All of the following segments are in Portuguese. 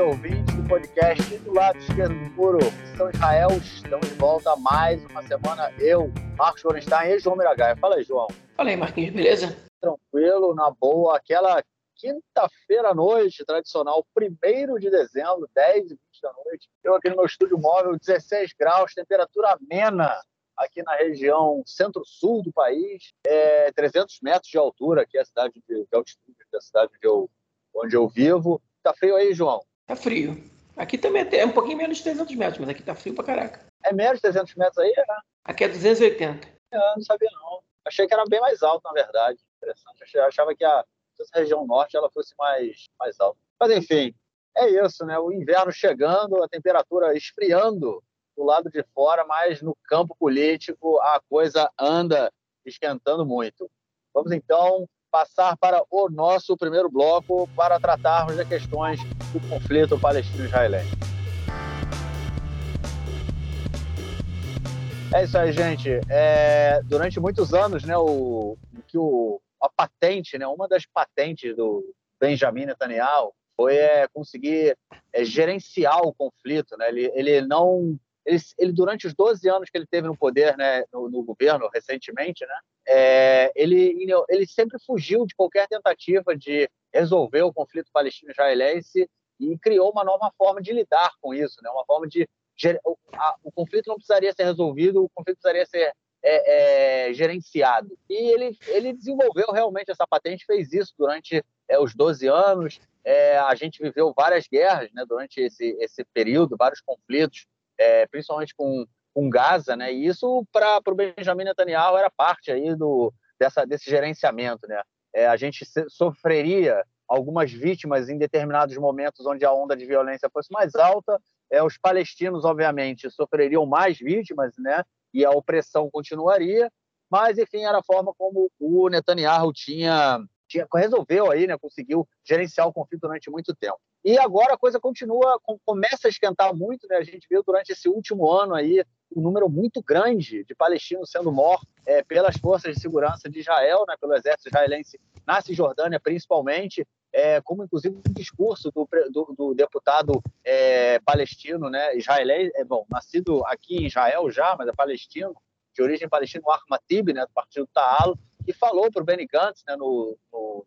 e ouvintes do podcast do lado esquerdo do muro, São Israel. Estamos de volta mais uma semana. Eu, Marcos Gorenstein e João Miragaia. Fala aí, João. Fala aí, Marquinhos, beleza? Tranquilo, na boa. Aquela quinta-feira à noite, tradicional, 1 de dezembro, 10 e 20 da noite. Eu aqui no meu estúdio móvel, 16 graus, temperatura amena aqui na região centro-sul do país, é 300 metros de altura, aqui é a cidade de, de altitude da cidade onde eu, onde eu vivo. Tá frio aí, João? Tá frio. Aqui também é um pouquinho menos de 300 metros, mas aqui tá frio pra caraca. É menos de 300 metros aí? É. Aqui é 280. É, não sabia não. Achei que era bem mais alto, na verdade. Interessante. Eu achava que a essa região norte ela fosse mais, mais alta. Mas, enfim, é isso, né? O inverno chegando, a temperatura esfriando do lado de fora, mas no campo político a coisa anda esquentando muito. Vamos então passar para o nosso primeiro bloco para tratarmos das questões do conflito palestino-israelense. É isso aí, gente. É, durante muitos anos, né, o, que o, a patente, né, uma das patentes do Benjamin Netanyahu foi é, conseguir é, gerenciar o conflito. Né? Ele, ele não ele, ele, durante os 12 anos que ele teve no poder, né, no, no governo recentemente, né, é, ele, ele sempre fugiu de qualquer tentativa de resolver o conflito palestino-israelense e criou uma nova forma de lidar com isso, né, uma forma de o, a, o conflito não precisaria ser resolvido, o conflito precisaria ser é, é, gerenciado. E ele, ele desenvolveu realmente essa patente, fez isso durante é, os 12 anos. É, a gente viveu várias guerras né, durante esse, esse período, vários conflitos é, principalmente com, com Gaza, né? E isso para o Benjamin Netanyahu era parte aí do dessa desse gerenciamento, né? É, a gente sofreria algumas vítimas em determinados momentos onde a onda de violência fosse mais alta. É, os palestinos, obviamente, sofreriam mais vítimas, né? E a opressão continuaria. Mas, enfim, era a forma como o Netanyahu tinha, tinha resolveu aí, né? Conseguiu gerenciar o conflito durante muito tempo. E agora a coisa continua, começa a esquentar muito, né? A gente viu durante esse último ano aí um número muito grande de palestinos sendo mortos é, pelas forças de segurança de Israel, né? Pelo exército israelense na Cisjordânia, principalmente, é, como inclusive um discurso do, do, do deputado é, palestino, né? Israelense, é, bom, nascido aqui em Israel já, mas é palestino, de origem palestina, o Ahmad né? Do partido Ta'al, que falou para o Benny Gantz, né? No, no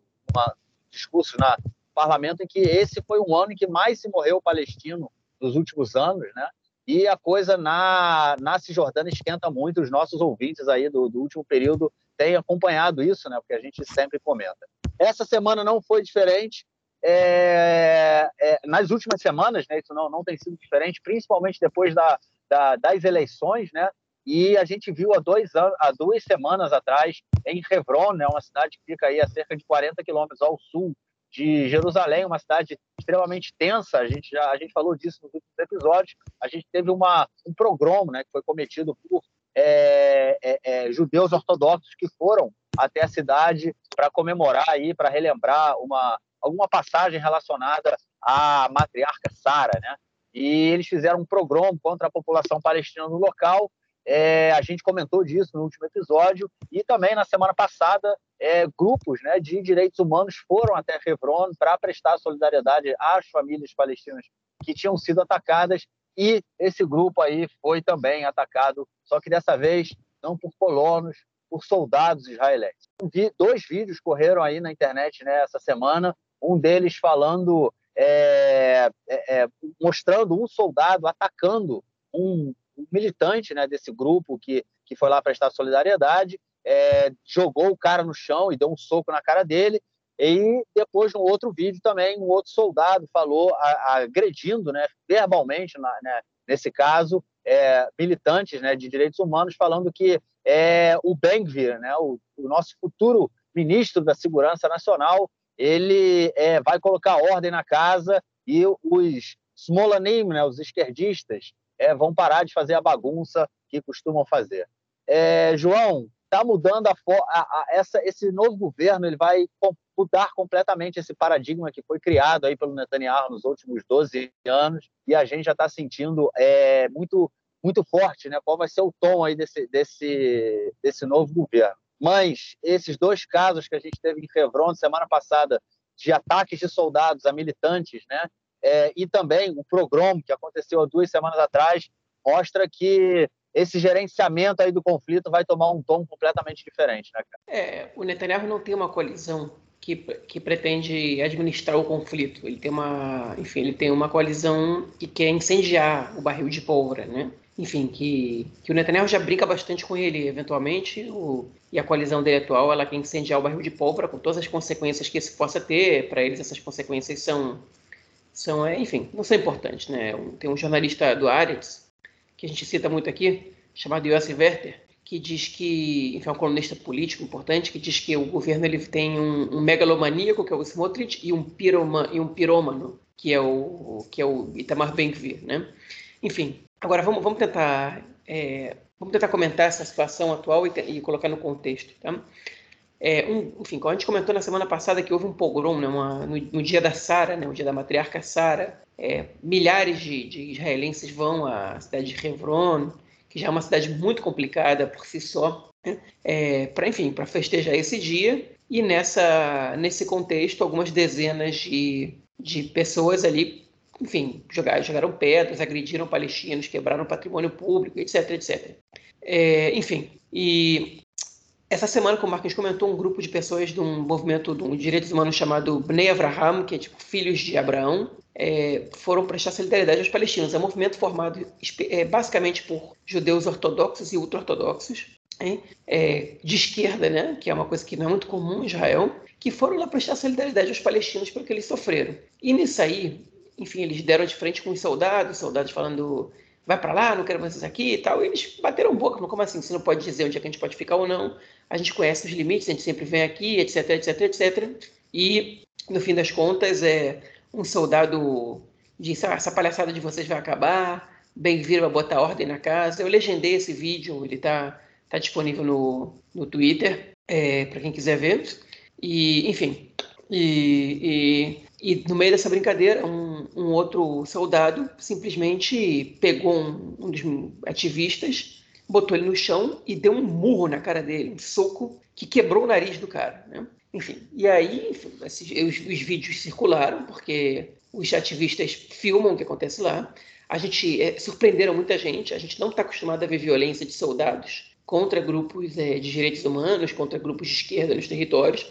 discurso na parlamento em que esse foi um ano em que mais se morreu palestino nos últimos anos, né? E a coisa na, na Cisjordânia esquenta muito. Os nossos ouvintes aí do, do último período têm acompanhado isso, né? Porque a gente sempre comenta. Essa semana não foi diferente. É, é, nas últimas semanas, né? Isso não, não tem sido diferente, principalmente depois da, da, das eleições, né? E a gente viu há, dois anos, há duas semanas atrás, em Hebron, né, uma cidade que fica aí a cerca de 40 quilômetros ao sul de Jerusalém, uma cidade extremamente tensa. A gente já a gente falou disso nos últimos episódios. A gente teve uma, um progromo, né, que foi cometido por é, é, é, judeus ortodoxos que foram até a cidade para comemorar aí, para relembrar uma alguma passagem relacionada à matriarca Sara, né? E eles fizeram um progromo contra a população palestina no local é, a gente comentou disso no último episódio e também na semana passada é, grupos né, de direitos humanos foram até Hebron para prestar solidariedade às famílias palestinas que tinham sido atacadas e esse grupo aí foi também atacado, só que dessa vez não por colonos, por soldados israelenses. Dois vídeos correram aí na internet né, essa semana, um deles falando, é, é, é mostrando um soldado atacando um um militante né, desse grupo que, que foi lá prestar solidariedade, é, jogou o cara no chão e deu um soco na cara dele. E depois, num outro vídeo também, um outro soldado falou, agredindo né, verbalmente, na, né, nesse caso, é, militantes né, de direitos humanos, falando que é, o Ben-Gvir, né, o, o, nosso futuro ministro da Segurança Nacional, ele é, vai colocar ordem na casa e os Smolanim, né, os esquerdistas, é, vão parar de fazer a bagunça que costumam fazer. É, João, está mudando a, a, a, essa, esse novo governo, ele vai mudar completamente esse paradigma que foi criado aí pelo Netanyahu nos últimos 12 anos e a gente já está sentindo é, muito muito forte, né? Qual vai ser o tom aí desse, desse, desse novo governo? Mas esses dois casos que a gente teve em Hebron semana passada de ataques de soldados a militantes, né? é, e também o programa que aconteceu há duas semanas atrás mostra que esse gerenciamento aí do conflito vai tomar um tom completamente diferente, né, cara? É, o Netanyahu não tem uma coalizão que, que pretende administrar o conflito. Ele tem uma, enfim, ele tem uma coalizão que quer incendiar o barril de pólvora, né? Enfim, que, que o Netanyahu já brinca bastante com ele, eventualmente, o, e a coalizão dele atual, ela quer incendiar o barril de pólvora com todas as consequências que isso possa ter. Para eles, essas consequências são, são é, enfim, não são importantes, né? Tem um jornalista do Aretz, que a gente cita muito aqui, chamado Yossi Werther, que diz que, enfim, é um colunista político importante, que diz que o governo ele tem um, um megalomaníaco, que é o Smotrich, e um, piroma, e um pirômano, que é o, que é o Itamar Ben-Gvir, né? Enfim, agora vamos, vamos tentar é, vamos tentar comentar essa situação atual e, e colocar no contexto, tá? É, um, enfim, como a gente comentou na semana passada que houve um pogrom né, uma, no, no, dia da Sara, né, o dia da matriarca Sara, é, milhares de, de, israelenses vão à cidade de Hebron, que já é uma cidade muito complicada por si só, né? é, para enfim, para festejar esse dia. E nessa nesse contexto, algumas dezenas de, de pessoas ali, enfim, jogaram, jogaram pedras, agrediram palestinos, quebraram patrimônio público, etc, etc. É, enfim, e essa semana, como o Marquinhos comentou, um grupo de pessoas de um movimento de um direitos humanos chamado Bnei Avraham, que é tipo Filhos de Abraão, é, foram prestar solidariedade aos palestinos. É um movimento formado é, basicamente por judeus ortodoxos e ultra-ortodoxos, é, de esquerda, né, que é uma coisa que não é muito comum em Israel, que foram lá prestar solidariedade aos palestinos pelo que eles sofreram. E nisso aí, enfim, eles deram de frente com os soldados, soldados falando vai para lá, não quero vocês aqui e tal. E eles bateram boca, como assim? Você não pode dizer onde é que a gente pode ficar ou não. A gente conhece os limites, a gente sempre vem aqui, etc, etc, etc. E, no fim das contas, é, um soldado disse: ah, essa palhaçada de vocês vai acabar, bem viram a botar ordem na casa. Eu legendei esse vídeo, ele está tá disponível no, no Twitter, é, para quem quiser ver. E, enfim, e, e, e, no meio dessa brincadeira, um, um outro soldado simplesmente pegou um, um, dos ativistas, botou ele no chão e deu um murro na cara dele, um soco que quebrou o nariz do cara. Né? Enfim, e aí enfim, esses, os, os, vídeos circularam, porque os ativistas filmam o que acontece lá. A gente é, surpreenderam muita gente. A gente não está acostumado a ver violência de soldados contra grupos é, de direitos humanos, contra grupos de esquerda nos territórios.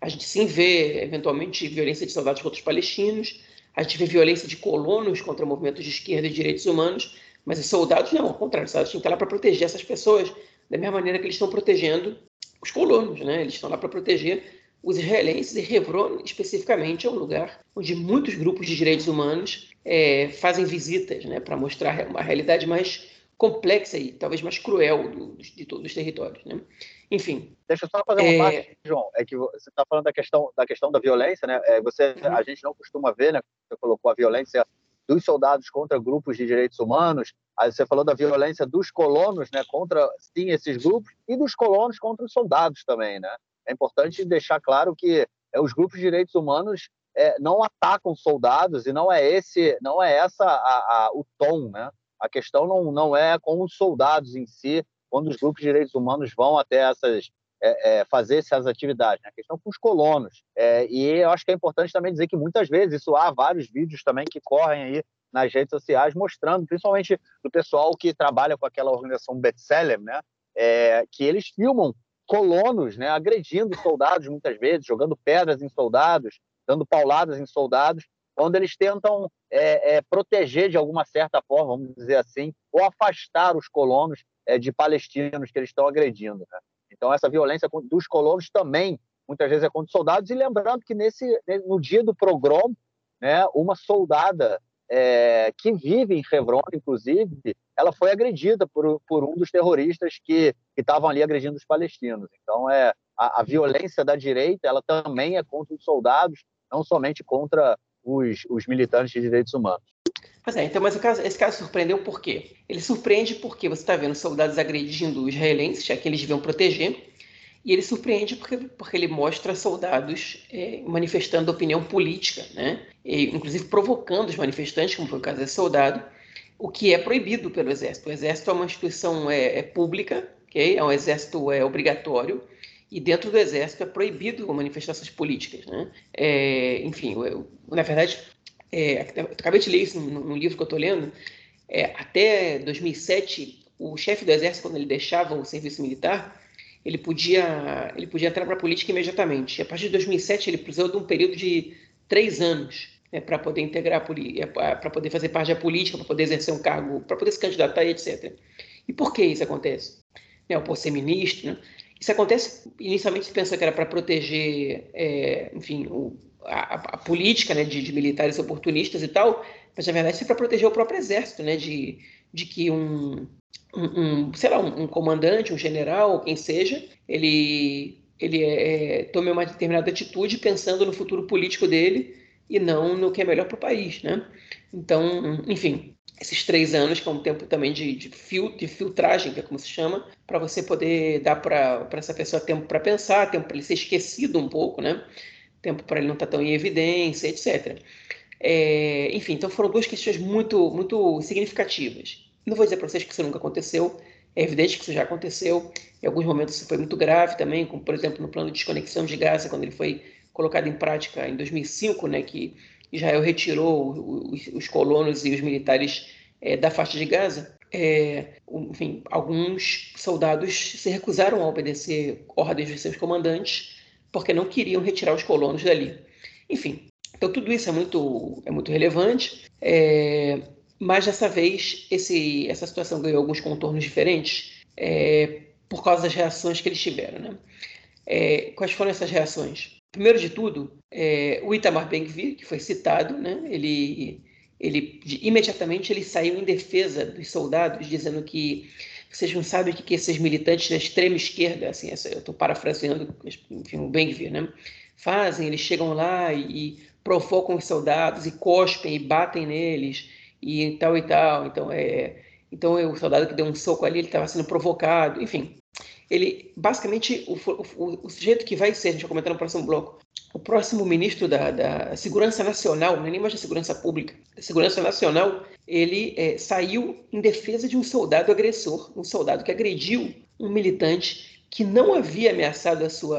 A gente sim vê, eventualmente, violência de soldados contra os palestinos. A gente vê violência de colonos contra movimentos de esquerda e direitos humanos. Mas os soldados não, ao contrário, os soldados têm que estar lá para proteger essas pessoas da mesma maneira que eles estão protegendo os colonos, né? Eles estão lá para proteger os israelenses, e Hebron especificamente é um lugar onde muitos grupos de direitos humanos é, fazem visitas né, para mostrar uma realidade mais complexa e talvez mais cruel do, de todos os territórios. Né? Enfim. Deixa eu só fazer uma é... parte, João. É que você está falando da questão, da questão da violência, né? É, você, uhum. A gente não costuma ver, né? Você colocou a violência dos soldados contra grupos de direitos humanos. Aí você falou da violência dos colonos, né? Contra, sim, esses grupos e dos colonos contra os soldados também, né? É importante deixar claro que é, os grupos de direitos humanos é, não atacam soldados e não é esse, não é essa a, a, o tom, né? A questão não, não é com os soldados em si, quando os grupos de direitos humanos vão até essas é, é, fazer essas atividades. Né? A questão com os colonos. É, e eu acho que é importante também dizer que muitas vezes isso há vários vídeos também que correm aí nas redes sociais mostrando, principalmente do pessoal que trabalha com aquela organização Betselem, né? É, que eles filmam colonos né, agredindo soldados muitas vezes, jogando pedras em soldados, dando pauladas em soldados, quando eles tentam é, é, proteger de alguma certa forma, vamos dizer assim, ou afastar os colonos é, de palestinos que eles estão agredindo. Né? Então, essa violência dos colonos também, muitas vezes, é contra os soldados. E lembrando que nesse, no dia do progrom, né, uma soldada é, que vive em Hebron, inclusive, ela foi agredida por, por um dos terroristas que estavam ali agredindo os palestinos. Então, é a, a, violência da direita ela também é contra os soldados, não somente contra os, os militantes de direitos humanos. Pois é, então, mas caso, esse caso surpreendeu por quê? Ele surpreende porque você está vendo soldados agredindo israelenses, já que eles deviam proteger, e ele surpreende porque, porque ele mostra soldados é, manifestando opinião política, né? E, inclusive provocando os manifestantes, como foi o caso desse soldado, o que é proibido pelo Exército. O Exército é uma instituição é, é pública, okay? é um exército é, obrigatório, e dentro do Exército é proibido manifestações políticas. Né? É, enfim, eu, na verdade, é, acabei de ler isso num, livro que eu estou lendo, é, até 2007, o chefe do exército, quando ele deixava o serviço militar, ele podia, ele podia entrar para a política imediatamente. A partir de 2007, ele precisou de um período de três anos né, para poder integrar, para poder fazer parte da política, para poder exercer um cargo, para poder se candidatar e etc. E por que isso acontece? Né, por ser ministro, né? Isso acontece, inicialmente se pensa que era para proteger, é, enfim, o, a, a, política né, de, de, militares oportunistas e tal, mas na verdade isso é para proteger o próprio exército, né, de, de que um, um, um sei lá, um, um, comandante, um general, quem seja, ele, ele é, tome uma determinada atitude pensando no futuro político dele e não no que é melhor para o país, né? Então, enfim, esses três anos, que é um tempo também de, de, fil, de filtragem, que é como se chama, para você poder dar para essa pessoa tempo para pensar, tempo para ele ser esquecido um pouco, né? Tempo para ele não estar tá tão em evidência, etc. É, enfim, então foram duas questões muito, muito significativas. Não vou dizer para vocês que isso nunca aconteceu, é evidente que isso já aconteceu. Em alguns momentos isso foi muito grave também, como por exemplo no plano de desconexão de Gaza, quando ele foi colocado em prática em 2005, né, que Israel retirou os, os colonos e os militares é, da faixa de Gaza, é, enfim, alguns soldados se recusaram a obedecer ordens dos seus comandantes porque não queriam retirar os colonos dali. Enfim, então tudo isso é muito, é muito relevante, é, mas dessa vez esse, essa situação ganhou alguns contornos diferentes é, por causa das reações que eles tiveram. Né? Quais foram essas reações? Primeiro de tudo, é, o Itamar Ben-Gvir, que foi citado, né, ele, ele imediatamente ele saiu em defesa dos soldados, dizendo que vocês não sabem o que, que esses militantes da extrema esquerda, assim, eu estou parafraseando enfim, o Ben-Gvir, né, fazem, eles chegam lá e, e provocam os soldados e cospem e batem neles e tal e tal. Então, é, então o soldado que deu um soco ali, ele estava sendo provocado, enfim ele basicamente o, o, o, sujeito que vai ser, a gente vai comentar no próximo bloco, o próximo ministro da, da Segurança Nacional, não é nem mais da Segurança Pública, da Segurança Nacional, ele é, saiu em defesa de um soldado agressor, um soldado que agrediu um militante que não havia ameaçado a sua,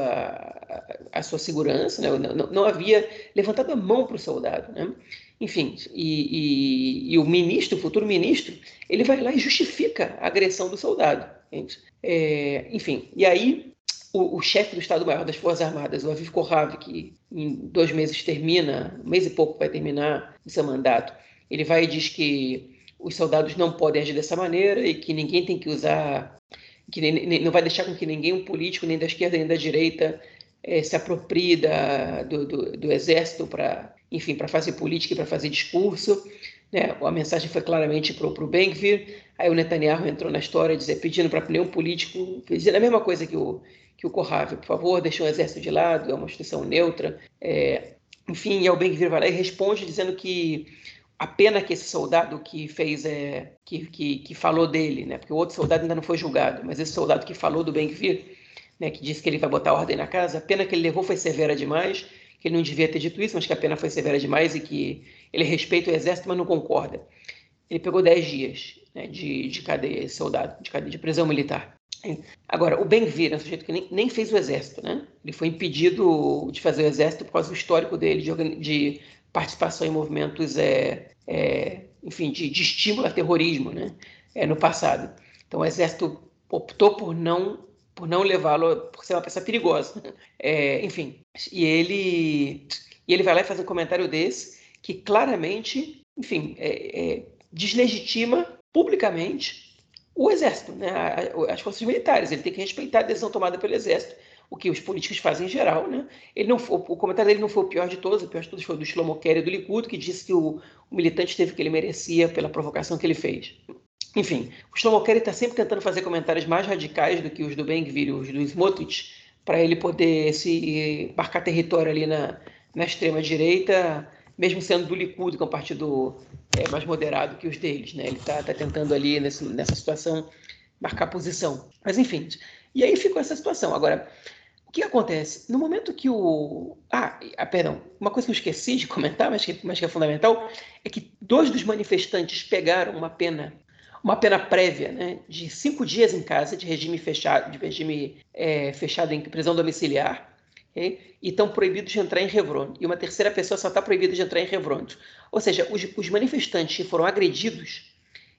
a sua segurança, né? não, não, havia levantado a mão para o soldado. Né? Enfim, e, e, e, o ministro, o futuro ministro, ele vai lá e justifica a agressão do soldado. É, enfim, e aí o, o chefe do Estado-Maior das Forças Armadas, o Aviv Kohav, que em dois meses termina, um mês e pouco vai terminar o seu mandato, ele vai e diz que os soldados não podem agir dessa maneira e que ninguém tem que usar, que nem, não vai deixar com que ninguém, um político, nem da esquerda nem da direita, é, se aproprie da, do, do, do exército para enfim, para fazer política e para fazer discurso. Né? A mensagem foi claramente para o Ben-Gvir. Aí o Netanyahu entrou na história dizer, pedindo para nenhum político, dizendo a mesma coisa que o, que o Kohav, por favor, deixe o exército de lado, é uma instituição neutra. É, enfim, e o Ben-Gvir vai lá e responde dizendo que a pena que esse soldado que fez, é, que, que, que falou dele, né? porque o outro soldado ainda não foi julgado, mas esse soldado que falou do Ben-Gvir, né, que disse que ele vai botar ordem na casa, a pena que ele levou foi severa demais que ele não devia ter dito isso, mas que a pena foi severa demais e que ele respeita o exército, mas não concorda. Ele pegou 10 dias né, de, de cadeia, soldado, de, cadeia, de prisão militar. Agora, o Ben-Gvir é um sujeito que nem, nem, fez o exército, né? Ele foi impedido de fazer o exército por causa do histórico dele de, de participação em movimentos, é, é, enfim, de, de, estímulo a terrorismo, né? É, no passado. Então, o exército optou por não por não levá-lo, por ser uma pessoa perigosa. É, enfim, e ele, e ele vai lá e faz um comentário desse que claramente, enfim, é, é, deslegitima publicamente o exército, né? as forças militares. Ele tem que respeitar a decisão tomada pelo exército, o que os políticos fazem em geral. Né? Ele não foi, o comentário dele não foi o pior de todos, o pior de todos foi do Shlomo Kerry do Likud, que disse que o, o militante teve o que ele merecia pela provocação que ele fez. Enfim, o Shlomo Kerry está sempre tentando fazer comentários mais radicais do que os do Ben-Gvir os do Smotrich, para ele poder se marcar território ali na, na extrema-direita, mesmo sendo do Likud, que é um partido é, mais moderado que os deles. Né? Ele está tá tentando ali, nesse, nessa situação, marcar posição. Mas, enfim, e aí ficou essa situação. Agora, o que acontece? No momento que o. Ah, ah, perdão, uma coisa que eu esqueci de comentar, mas que, mas que é fundamental, é que dois dos manifestantes pegaram uma pena uma pena prévia né, de cinco dias em casa de regime fechado, de regime é, fechado em prisão domiciliar, okay? e estão proibidos de entrar em Hebron. E uma terceira pessoa só está proibida de entrar em Hebron. Ou seja, os, os manifestantes que foram agredidos,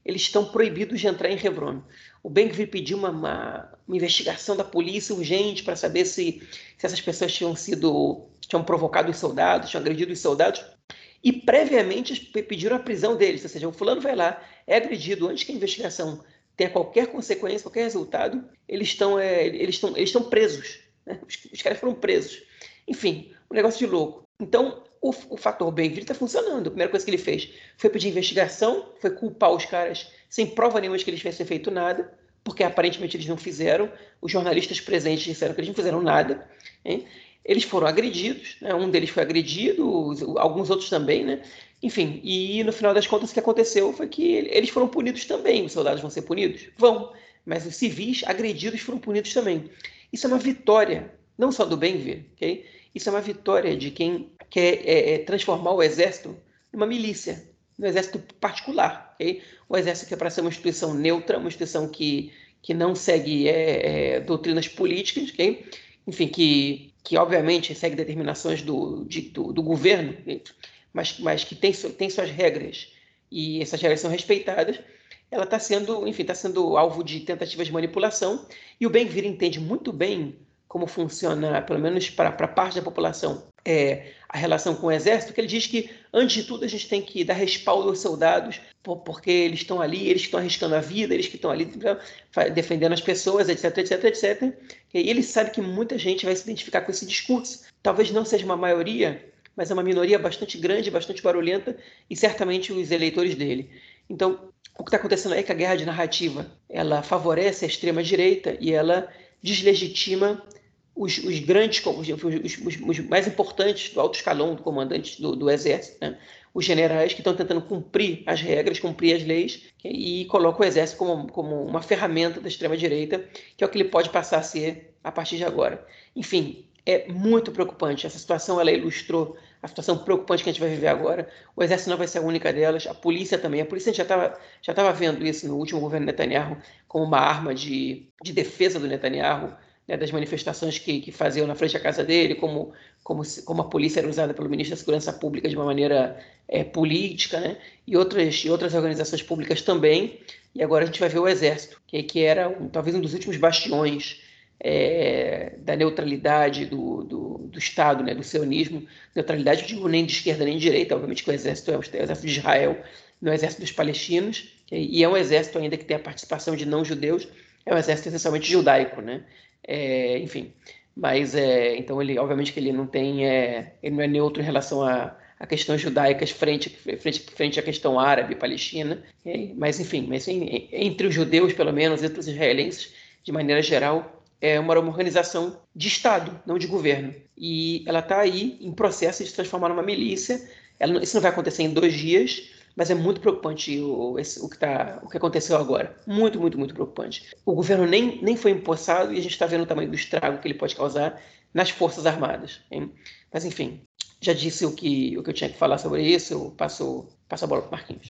eles estão proibidos de entrar em Hebron. O Ben-Gvir pediu uma, uma, uma, investigação da polícia urgente para saber se, se essas pessoas tinham sido tinham provocado os soldados, tinham agredido os soldados e previamente pediram a prisão deles. Ou seja, o fulano vai lá, é agredido antes que a investigação tenha qualquer consequência, qualquer resultado, eles estão, é, eles estão, eles estão presos. Né? Os, os, caras foram presos. Enfim, um negócio de louco. Então, o, o fator bem está funcionando. A primeira coisa que ele fez foi pedir investigação, foi culpar os caras sem prova nenhuma de que eles tivessem feito nada, porque aparentemente eles não fizeram. Os jornalistas presentes disseram que eles não fizeram nada. Hein? Eles foram agredidos, né? um deles foi agredido, alguns outros também, né? Enfim, e no final das contas o que aconteceu foi que eles foram punidos também. Os soldados vão ser punidos? Vão, mas os civis agredidos foram punidos também. Isso é uma vitória, não só do bem-ver, ok? Isso é uma vitória de quem quer é, é, transformar o exército numa milícia, no exército particular, ok? O exército que é para ser uma instituição neutra, uma instituição que, que não segue é, é doutrinas políticas, ok? Enfim, que que obviamente segue determinações do, de, do, do, governo, mas, mas que tem, tem suas regras e essas regras são respeitadas, ela está sendo, enfim, está sendo alvo de tentativas de manipulação e o Ben-Gvir entende muito bem como funciona, pelo menos para parte da população, é, a relação com o exército, ele diz que, antes de tudo, a gente tem que dar respaldo aos soldados, porque eles estão ali, eles estão arriscando a vida, eles que estão ali defendendo as pessoas, etc, etc, etc. E ele sabe que muita gente vai se identificar com esse discurso. Talvez não seja uma maioria, mas é uma minoria bastante grande, bastante barulhenta, e certamente os eleitores dele. Então, o que está acontecendo aí é que a guerra de narrativa ela favorece a extrema-direita e ela deslegitima os, os grandes, os, os, os, mais importantes do alto escalão do comandante do, do exército, né? os generais que estão tentando cumprir as regras, cumprir as leis e colocam o exército como, como uma ferramenta da extrema-direita, que é o que ele pode passar a ser a partir de agora. Enfim, é muito preocupante. Essa situação ela ilustrou a situação preocupante que a gente vai viver agora. O exército não vai ser a única delas, a polícia também. A polícia já estava já tava vendo isso no último governo Netanyahu como uma arma de, de defesa do Netanyahu né, das manifestações que, que faziam na frente da casa dele, como, como, como a polícia era usada pelo ministro da Segurança Pública de uma maneira é, política, né, e, outras, e outras organizações públicas também. E agora a gente vai ver o Exército, que, que era um, talvez um dos últimos bastiões é, da neutralidade do, do, do, Estado, né, do sionismo. Neutralidade, eu digo nem de esquerda nem de direita, obviamente que o Exército é o Exército de Israel, não é o Exército dos Palestinos, e é um exército ainda que tem a participação de não-judeus, é um exército essencialmente judaico, né? É, enfim, mas é, então ele, obviamente que ele não tem, é, ele não é neutro em relação a, a questões judaicas frente, frente, frente à questão árabe, palestina, é, mas enfim, mas entre os judeus, pelo menos, entre os israelenses, de maneira geral, é uma organização de Estado, não de governo. E ela está aí em processo de se transformar numa milícia. Ela, isso não vai acontecer em dois dias, mas é muito preocupante o, esse, o, que, tá, o que aconteceu agora. Muito, muito, muito preocupante. O governo nem, nem foi empossado e a gente está vendo o tamanho do estrago que ele pode causar nas Forças Armadas. Hein? Mas, enfim, já disse o que, o que eu tinha que falar sobre isso, eu passo, passo a bola para o Marquinhos.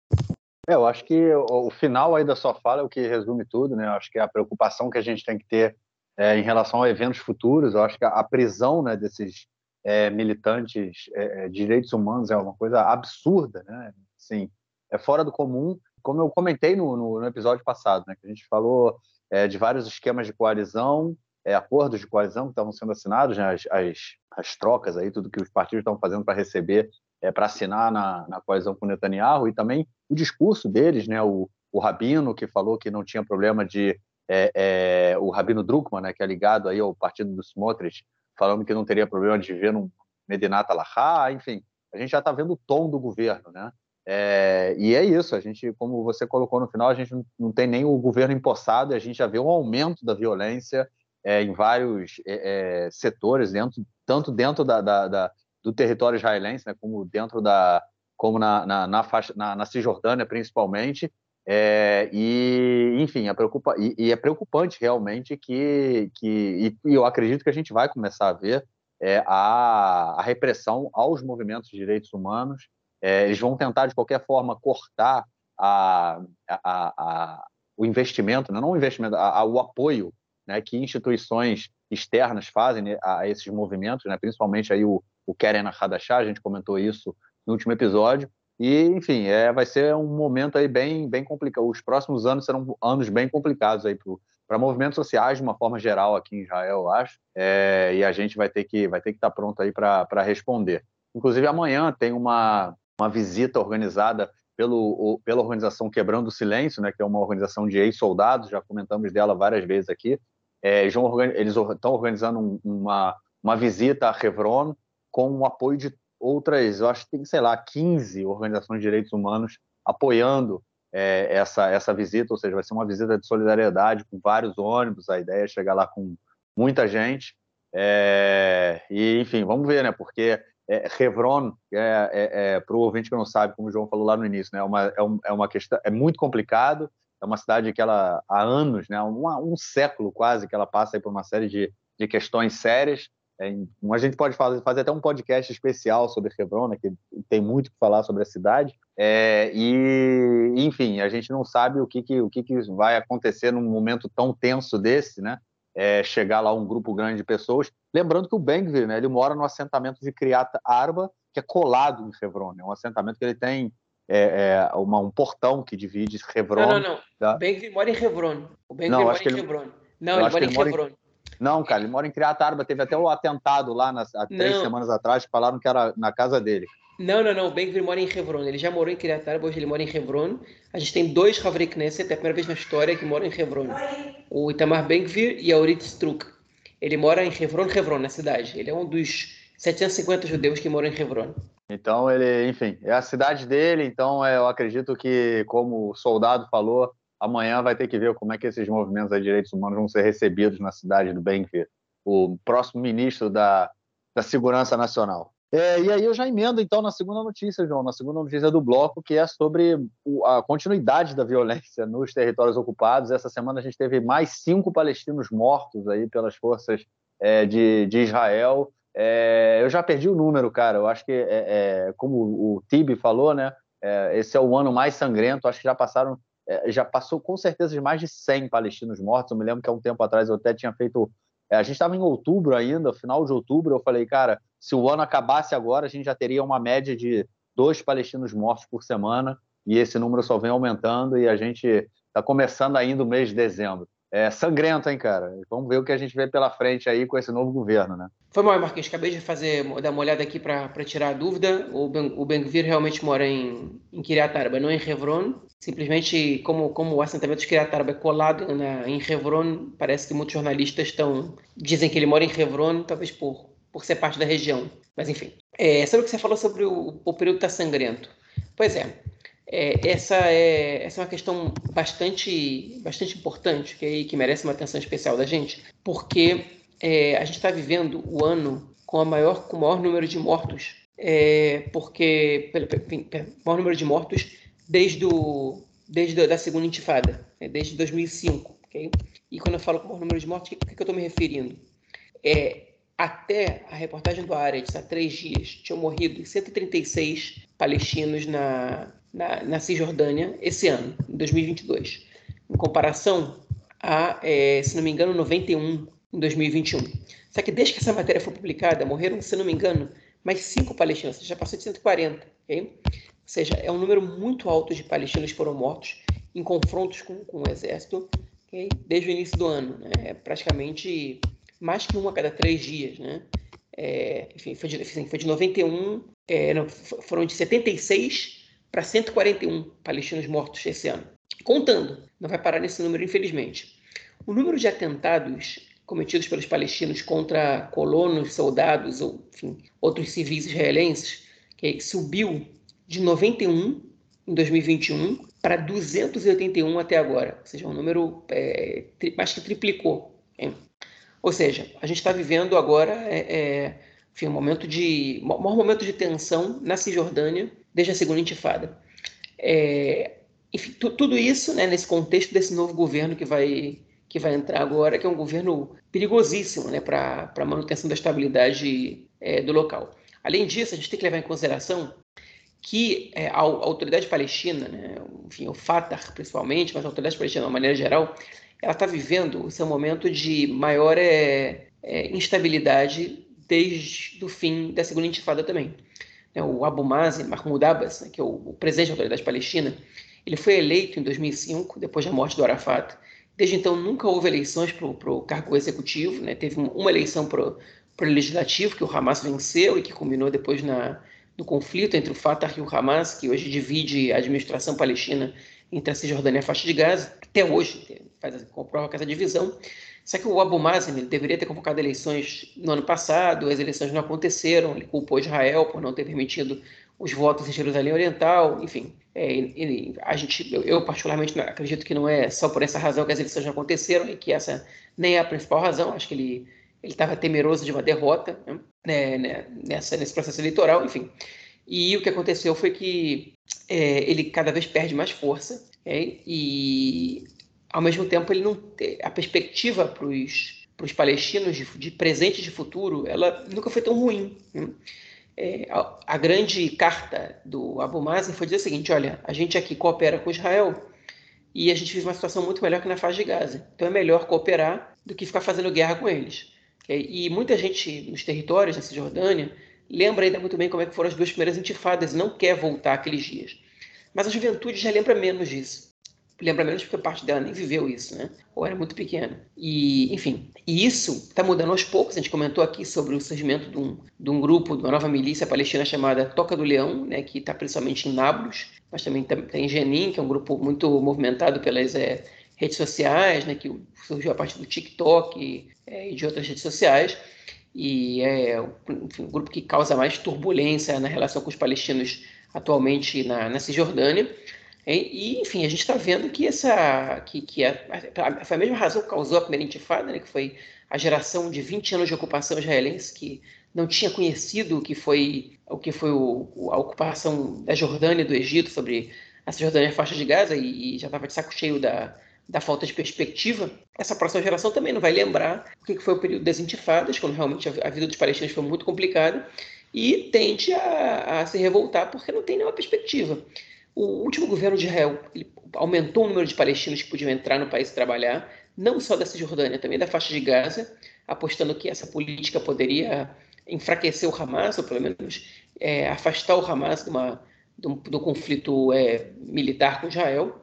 É, eu acho que o, final aí da sua fala é o que resume tudo, né? Eu acho que é a preocupação que a gente tem que ter é, em relação a eventos futuros, eu acho que a, prisão né, desses é, militantes é, é de direitos humanos é uma coisa absurda, né? Sim, é fora do comum. Como eu comentei no, no, no episódio passado, né, que a gente falou é, de vários esquemas de coalizão, é, acordos de coalizão que estavam sendo assinados, né, as, as, as, trocas aí, tudo que os partidos estão fazendo para receber, para assinar na, na coalizão com Netanyahu, e também o discurso deles, né, o, o Rabino, que falou que não tinha problema de. É, é, o Rabino Druckmann, né, que é ligado aí ao partido dos Smotrich, falando que não teria problema de viver num Medinat Alahá, enfim, a gente já está vendo o tom do governo, né? É, e é isso, a gente, como você colocou no final, a gente não, tem nem o governo empossado, a gente já vê um aumento da violência é, em vários é, é, setores, dentro, tanto dentro da, da, da, do território israelense, né, como dentro da, como na, na, na, faixa, na, na Cisjordânia, principalmente. É, e, enfim, é preocupa, e, e, é preocupante realmente que, que e, eu acredito que a gente vai começar a ver é, a, a repressão aos movimentos de direitos humanos é, eles vão tentar, de qualquer forma, cortar a, a, o investimento, né? não o investimento, o apoio né, que instituições externas fazem né, a esses movimentos, né, principalmente aí o, o Keren Hadashah, a gente comentou isso no último episódio, e, enfim, é, vai ser um momento aí bem, bem complicado. Os próximos anos serão anos bem complicados aí para movimentos sociais de uma forma geral aqui em Israel, eu acho. É, e a gente vai ter que vai ter que estar tá pronto aí para responder. Inclusive amanhã tem uma, uma visita organizada pelo, pela organização Quebrando o Silêncio, né, que é uma organização de ex-soldados, já comentamos dela várias vezes aqui. É, eles estão organizando uma, uma visita a Hebron com o apoio de outras, eu acho que tem, sei lá, 15 organizações de direitos humanos apoiando é, essa, essa visita, ou seja, vai ser uma visita de solidariedade com vários ônibus, a ideia é chegar lá com muita gente, é, e enfim, vamos ver, né, porque é, Hebron, é, é, é para o ouvinte que não sabe, como o João falou lá no início, né, é, uma, é, um, é uma questão, é muito complicado, é uma cidade que ela há anos, né, um, um século quase, que ela passa por uma série de, de questões sérias, a gente pode fazer, fazer, até um podcast especial sobre Hebron, né, que tem muito que falar sobre a cidade. É, e, enfim, a gente não sabe o que, que, o que, que vai acontecer num momento tão tenso desse, né? É, chegar lá um grupo grande de pessoas. Lembrando que o Bengvir, né, ele mora no assentamento de Criat Arba, que é colado em Hebron. É um assentamento que ele tem é, é uma, um portão que divide Hebron. Não, não, não. Da... Bengvir mora em Hebron. O Bengvir mora em Hebron. Ele... Não, ele mora em Hebron. Não, cara, ele mora em Criatarba. Teve até o atentado lá nas, há três não. semanas atrás, falaram que era na casa dele. Não, não, não. O Ben mora em Hebron. Ele já morou em Criatarba, hoje ele mora em Hebron. A gente tem dois Havre Knesset, é a primeira vez na história que moram em Hebron. O Itamar Ben e a Orit Struk. Ele mora em Hebron, Hebron, na cidade. Ele é um dos 750 judeus que moram em Hebron. Então, ele, enfim, é a cidade dele. Então, eu acredito que, como o soldado falou, amanhã vai ter que ver como é que esses movimentos de direitos humanos vão ser recebidos na cidade do Benvir, o próximo ministro da, da Segurança Nacional. É, e aí eu já emendo, então, na segunda notícia, João, na segunda notícia do bloco, que é sobre a continuidade da violência nos territórios ocupados. Essa semana a gente teve mais cinco palestinos mortos aí pelas forças é, de, de Israel. É, eu já perdi o número, cara. Eu acho que, é, é, como o Tibi falou, né? É, esse é o ano mais sangrento. Acho que já passaram já passou com certeza de mais de 100 palestinos mortos. Eu me lembro que há um tempo atrás eu até tinha feito. É, a gente estava em outubro ainda, final de outubro. Eu falei, cara, se o ano acabasse agora, a gente já teria uma média de dois palestinos mortos por semana. E esse número só vem aumentando. E a gente está começando ainda o mês de dezembro é, sangrento, hein, cara? Vamos ver o que a gente vê pela frente aí com esse novo governo, né? Foi mal, Marquinhos. Acabei de fazer, dar uma olhada aqui para tirar a dúvida. O, ben, realmente mora em, em Kiryat Arba, não em Hebron. Simplesmente, como, como o assentamento de Kiryat Arba é colado na, em Hebron, parece que muitos jornalistas estão dizem que ele mora em Hebron, talvez por, por ser parte da região. Mas, enfim. É, sobre o que você falou sobre o, o período tá sangrento. Pois é, é, essa, é, essa é uma questão bastante, bastante importante, que, que merece uma atenção especial da gente, porque é, a gente está vivendo o ano com, a maior, com o maior número de mortos, é, porque enfim, maior número de mortos desde, o, desde a da segunda intifada, né, desde 2005. Okay? E quando eu falo com o maior número de mortos, o que, que eu estou me referindo? É, até a reportagem do Aretz, há três dias, tinham morrido 136 palestinos na, na, na Cisjordânia esse ano, em 2022, em comparação a, é, se não me engano, 91 em 2021. Só que desde que essa matéria foi publicada, morreram, se não me engano, mais cinco palestinos, já passou de 140, ok? Ou seja, é um número muito alto de palestinos que foram mortos em confrontos com, com o exército okay? desde o início do ano. Né? É praticamente mais que uma a cada três dias, né? É, enfim, foi de, foi de 91, é, não, foram de 76 para 141 palestinos mortos esse ano. Contando, não vai parar nesse número, infelizmente. O número de atentados cometidos pelos palestinos contra colonos, soldados ou enfim, outros civis israelenses que subiu de 91 em 2021 para 281 até agora, ou seja, um número é, mais que triplicou. Hein? Ou seja, a gente está vivendo agora é, é, enfim, um momento de maior momento de tensão na Cisjordânia desde a segunda intifada. É, enfim, tudo isso né, nesse contexto desse novo governo que vai, que vai entrar agora, que é um governo perigosíssimo né, para a manutenção da estabilidade é, do local. Além disso, a gente tem que levar em consideração que é, a, a, autoridade palestina, né, enfim, o Fatah principalmente, mas a autoridade palestina de uma maneira geral, ela está vivendo o seu momento de maior é, é, instabilidade desde o fim da segunda intifada também. É, o Abu Mazen, Mahmoud Abbas, né, que é o, o presidente da autoridade palestina, ele foi eleito em 2005, depois da morte do Arafat. Desde então, nunca houve eleições para o cargo executivo. Né? Teve uma eleição para o legislativo, que o Hamas venceu e que culminou depois na, no conflito entre o Fatah e o Hamas, que hoje divide a administração palestina entre a Cisjordânia e a faixa de Gaza. Até hoje faz, comprova essa divisão. Só que o Abu Mazen ele deveria ter convocado eleições no ano passado, as eleições não aconteceram, ele culpou Israel por não ter permitido os votos em Jerusalém Oriental, enfim. É, ele, a gente, eu, eu, particularmente acredito que não é só por essa razão que as eleições não aconteceram e que essa nem é a principal razão. Acho que ele ele estava temeroso de uma derrota né, né, nessa, nesse processo eleitoral, enfim. E o que aconteceu foi que é, ele cada vez perde mais força é, e ao mesmo tempo ele não a perspectiva para os palestinos de, de, presente e de futuro ela nunca foi tão ruim né? é, a, a, grande carta do Abu Mazen foi dizer o seguinte olha a gente aqui coopera com Israel e a gente vive uma situação muito melhor que na faixa de Gaza. Então é melhor cooperar do que ficar fazendo guerra com eles. E muita gente nos territórios da Cisjordânia lembra ainda muito bem como é que foram as duas primeiras intifadas e não quer voltar aqueles dias. Mas a juventude já lembra menos disso lembra menos porque parte dela nem viveu isso, né? Ou era muito pequena. E, enfim, e isso está mudando aos poucos. A gente comentou aqui sobre o surgimento de um, de um grupo, de uma nova milícia palestina chamada Toca do Leão, né? Que está principalmente em Nablus, mas também tem Jenin, que é um grupo muito movimentado pelas é, redes sociais, né? Que surgiu a partir do TikTok e, é, e de outras redes sociais. E é enfim, um grupo que causa mais turbulência na relação com os palestinos atualmente na, na Cisjordânia. E, enfim, a gente está vendo que essa que, que a, a, foi a mesma razão que causou a primeira intifada, né, que foi a geração de 20 anos de ocupação israelense que não tinha conhecido o que foi o que foi o, a ocupação da Jordânia e do Egito sobre a Jordânia e a faixa de Gaza e, e já estava de saco cheio da, da falta de perspectiva, essa próxima geração também não vai lembrar o que foi o período das intifadas, quando realmente a, a vida dos palestinos foi muito complicada, e tende a, a se revoltar porque não tem nenhuma perspectiva. O último governo de Israel aumentou o número de palestinos que podiam entrar no país e trabalhar, não só da Cisjordânia, também da faixa de Gaza, apostando que essa política poderia enfraquecer o Hamas, ou pelo menos é, afastar o Hamas de uma, do, do conflito é, militar com Israel.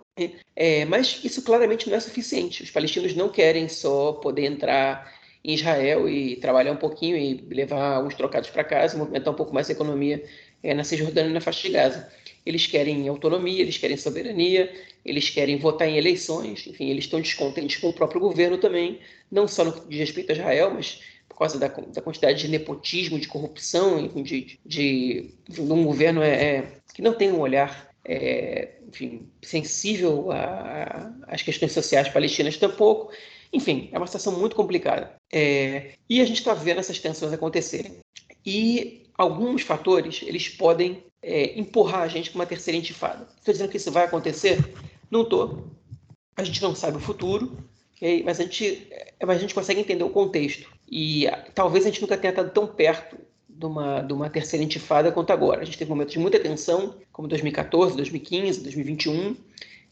É, mas isso claramente não é suficiente. Os palestinos não querem só poder entrar em Israel e trabalhar um pouquinho e levar uns trocados para casa, movimentar um pouco mais a economia é, na Cisjordânia e na faixa de Gaza. Eles querem autonomia, eles querem soberania, eles querem votar em eleições, enfim, eles estão descontentes com o próprio governo também, não só no que diz respeito a Israel, mas por causa da, da quantidade de nepotismo, de corrupção, enfim, de, de, de um governo é, é, que não tem um olhar é, enfim, sensível às questões sociais palestinas tampouco. Enfim, é uma situação muito complicada. É, e a gente está vendo essas tensões acontecerem. E alguns fatores eles podem é, empurrar a gente para uma terceira intifada. Estou dizendo que isso vai acontecer? Não estou. A gente não sabe o futuro, okay? mas, a gente, é, mas a gente consegue entender o contexto. E ah, talvez a gente nunca tenha estado tão perto de uma, de uma terceira intifada quanto agora. A gente teve momentos de muita tensão, como 2014, 2015, 2021,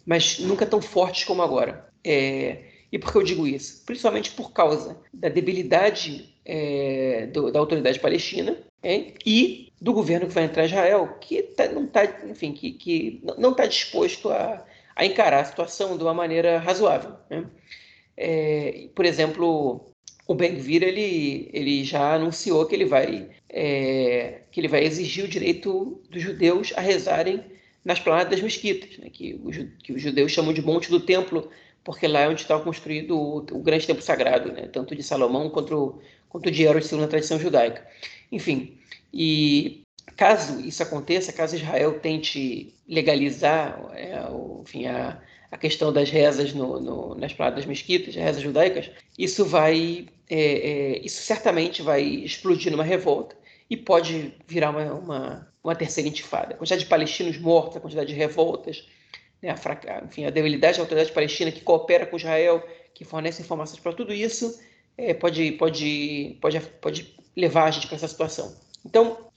mas nunca tão fortes como agora. É, e por que eu digo isso? Principalmente por causa da debilidade é, do, da autoridade palestina é, e do governo que vai entrar em Israel, que tá, não está, enfim, que, que não está disposto a, a, encarar a situação de uma maneira razoável. Né? É, por exemplo, o Ben-Gvir ele, ele já anunciou que ele vai é, que ele vai exigir o direito dos judeus a rezarem nas planadas das mesquitas, né? que, que os judeus chamam de Monte do Templo, porque lá é onde está construído o, o grande templo sagrado, né? tanto de Salomão quanto, quanto de Herodes segundo a tradição judaica. Enfim, e caso isso aconteça, caso Israel tente legalizar é, o, enfim, a, a questão das rezas no, no, nas pradas mesquitas, rezas judaicas, isso vai, é, é, isso certamente vai explodir numa revolta e pode virar uma, uma, uma, terceira intifada. A quantidade de palestinos mortos, a quantidade de revoltas, né, a, fraca, enfim, a debilidade da autoridade palestina que coopera com Israel, que fornece informações para tudo isso, é, pode, pode, pode, pode levar a gente para essa situação. Então,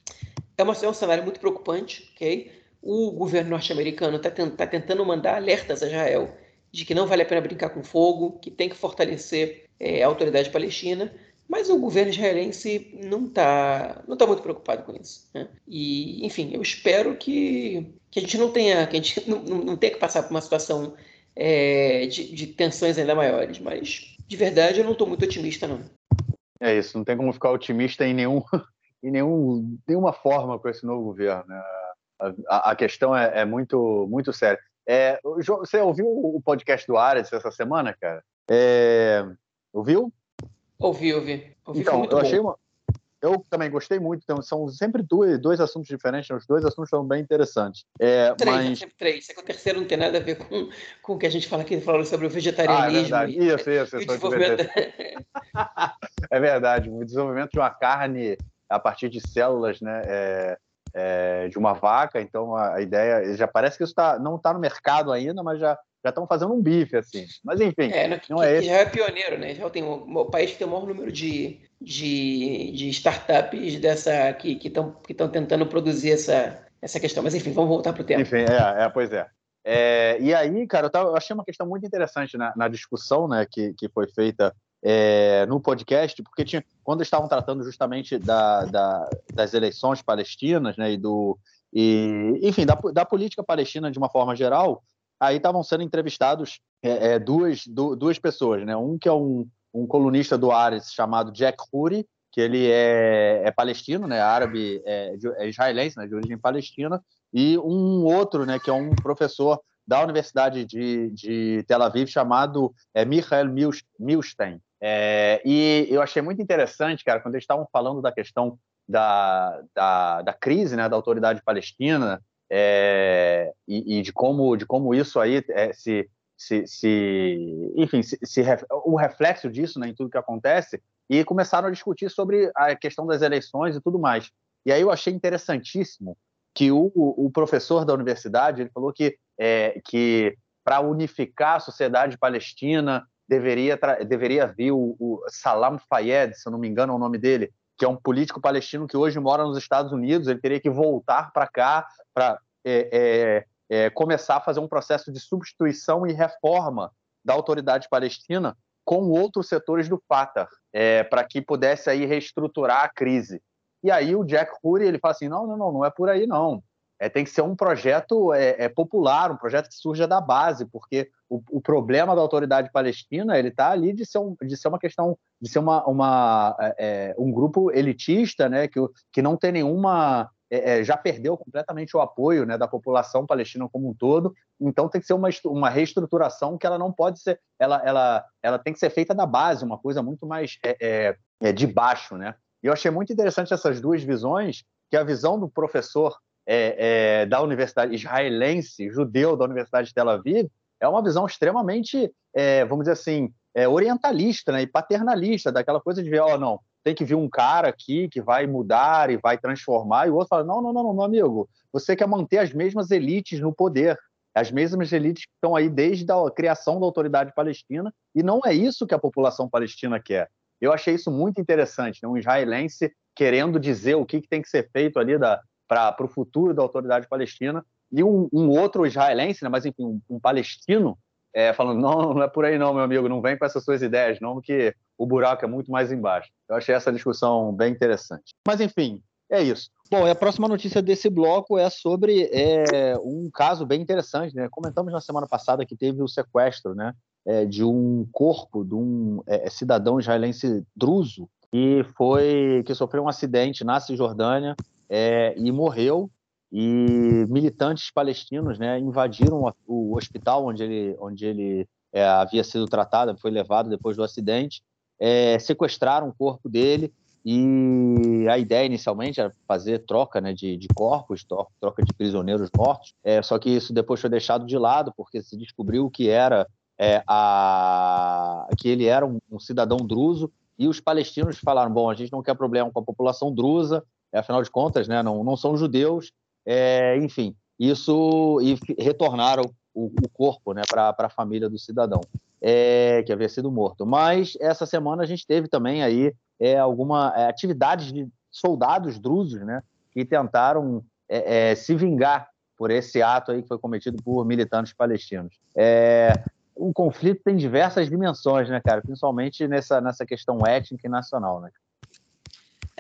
é, uma, é um cenário muito preocupante, ok? O governo norte-americano está tá tentando mandar alertas a Israel de que não vale a pena brincar com fogo, que tem que fortalecer é, a autoridade palestina, mas o governo israelense não está não tá muito preocupado com isso. Né? E, enfim, eu espero que, que a gente não tenha que a gente não, não tenha que passar por uma situação é, de, de tensões ainda maiores, mas de verdade eu não estou muito otimista, não. É isso, não tem como ficar otimista em nenhum, em nenhum, nenhuma forma com esse novo governo. Né? A, a, questão é, é, muito, muito séria. É, você ouviu o podcast do Ares essa semana, cara? É, ouviu? Ouvi, ouvi. ouvi então, eu achei uma, eu também gostei muito. Então, são sempre dois, dois assuntos diferentes. Os dois assuntos são bem interessantes. É, três, mas... sempre três. É que o terceiro não tem nada a ver com, com o que a gente fala aqui, falando sobre o vegetarianismo. Ah, é verdade. E, isso, isso. E desenvolvimento... é verdade. O desenvolvimento de uma carne a partir de células né, é, é, de uma vaca. Então, a, a, ideia... Já parece que isso tá, não está no mercado ainda, mas já já estão fazendo um bife, assim. Mas enfim, é, não, não é esse. já é pioneiro, né? Já tem o, o país que tem o maior número de, de, de startups dessa que estão que que tentando produzir essa, essa questão. Mas enfim, vamos voltar para o tema. Enfim, é, é pois é. é. E aí, cara, eu, tava, eu, achei uma questão muito interessante na, na discussão né, que, que foi feita é, no podcast, porque tinha, quando estavam tratando justamente da, da, das eleições palestinas né, e do. E, enfim, da, da política palestina de uma forma geral, aí estavam sendo entrevistados é, é, duas, du, duas pessoas, né? Um que é um, um colunista do Ares chamado Jack Huri, que ele é, é palestino, né? Árabe, é, é, israelense, né? De origem palestina, e um outro, né? Que é um professor da Universidade de, de Tel Aviv chamado é, Michael Milstein. É, e eu achei muito interessante, cara, quando eles estavam falando da questão da, da, da crise, né? Da autoridade palestina, é, e, e, de como de como isso aí é, se, se, se, enfim se, se, o reflexo disso né, em tudo que acontece e começaram a discutir sobre a questão das eleições e tudo mais. E aí eu achei interessantíssimo que o, o professor da universidade ele falou que é, que para unificar a sociedade palestina deveria deveria vir o, o Salam Fayyad se eu não me engano é o nome dele que é um político palestino que hoje mora nos Estados Unidos, ele teria que voltar para cá para é, é, é, começar a fazer um processo de substituição e reforma da autoridade palestina com outros setores do Fatah, é, para que pudesse aí reestruturar a crise. E aí o Jack Huri ele fala assim, não, não, não, não é por aí não. É, tem que ser um projeto é, é, popular, um projeto que surja da base, porque o, o problema da autoridade palestina ele está ali de ser, um, de ser uma questão, de ser uma, uma é, é um grupo elitista, né, que, que não tem nenhuma é, é, já perdeu completamente o apoio né, da população palestina como um todo. Então tem que ser uma, uma reestruturação que ela não pode ser, ela, ela, ela tem que ser feita da base, uma coisa muito mais é, é de baixo, né? E eu achei muito interessante essas duas visões, que a visão do professor é, é, da Universidade Israelense, judeu da Universidade de Tel Aviv, é uma visão extremamente, é, vamos dizer assim, é, orientalista né, e paternalista, daquela coisa de ver, ó, oh, não, tem que vir um cara aqui que vai mudar e vai transformar, e o outro fala, não, não, não, não, amigo, você quer manter as mesmas elites no poder, as mesmas elites que estão aí desde a criação da autoridade palestina, e não é isso que a população palestina quer. Eu achei isso muito interessante, né? um israelense querendo dizer o que, que tem que ser feito ali da, para o futuro da autoridade palestina, e um, um outro israelense, né, mas enfim, um, um palestino, é, falando: não, não é por aí não, meu amigo, não vem com essas suas ideias, não, que o buraco é muito mais embaixo. Eu achei essa discussão bem interessante. Mas enfim, é isso. Bom, a próxima notícia desse bloco é sobre é, um caso bem interessante. Né? Comentamos na semana passada que teve o sequestro né, é, de um corpo de um é, cidadão israelense druso que foi que sofreu um acidente na Cisjordânia é, e morreu. E militantes palestinos né, invadiram o hospital onde ele, onde ele é, havia sido tratado, foi levado depois do acidente, é, sequestraram o corpo dele. E a ideia inicialmente era fazer troca né, de, de corpos, troca de prisioneiros mortos, é, só que isso depois foi deixado de lado porque se descobriu que era é, a, que ele era um, um cidadão druso. E os palestinos falaram: bom, a gente não quer problema com a população drusa, afinal de contas, né, não, não são judeus, é, enfim, isso e retornaram o, o corpo né, para a família do cidadão é, que havia sido morto. Mas essa semana a gente teve também aí é, alguma é, de soldados drusos, né, que tentaram é, é, se vingar por esse ato aí que foi cometido por militantes palestinos. É, o conflito tem diversas dimensões, né, cara? Principalmente nessa, nessa questão étnica e nacional, né?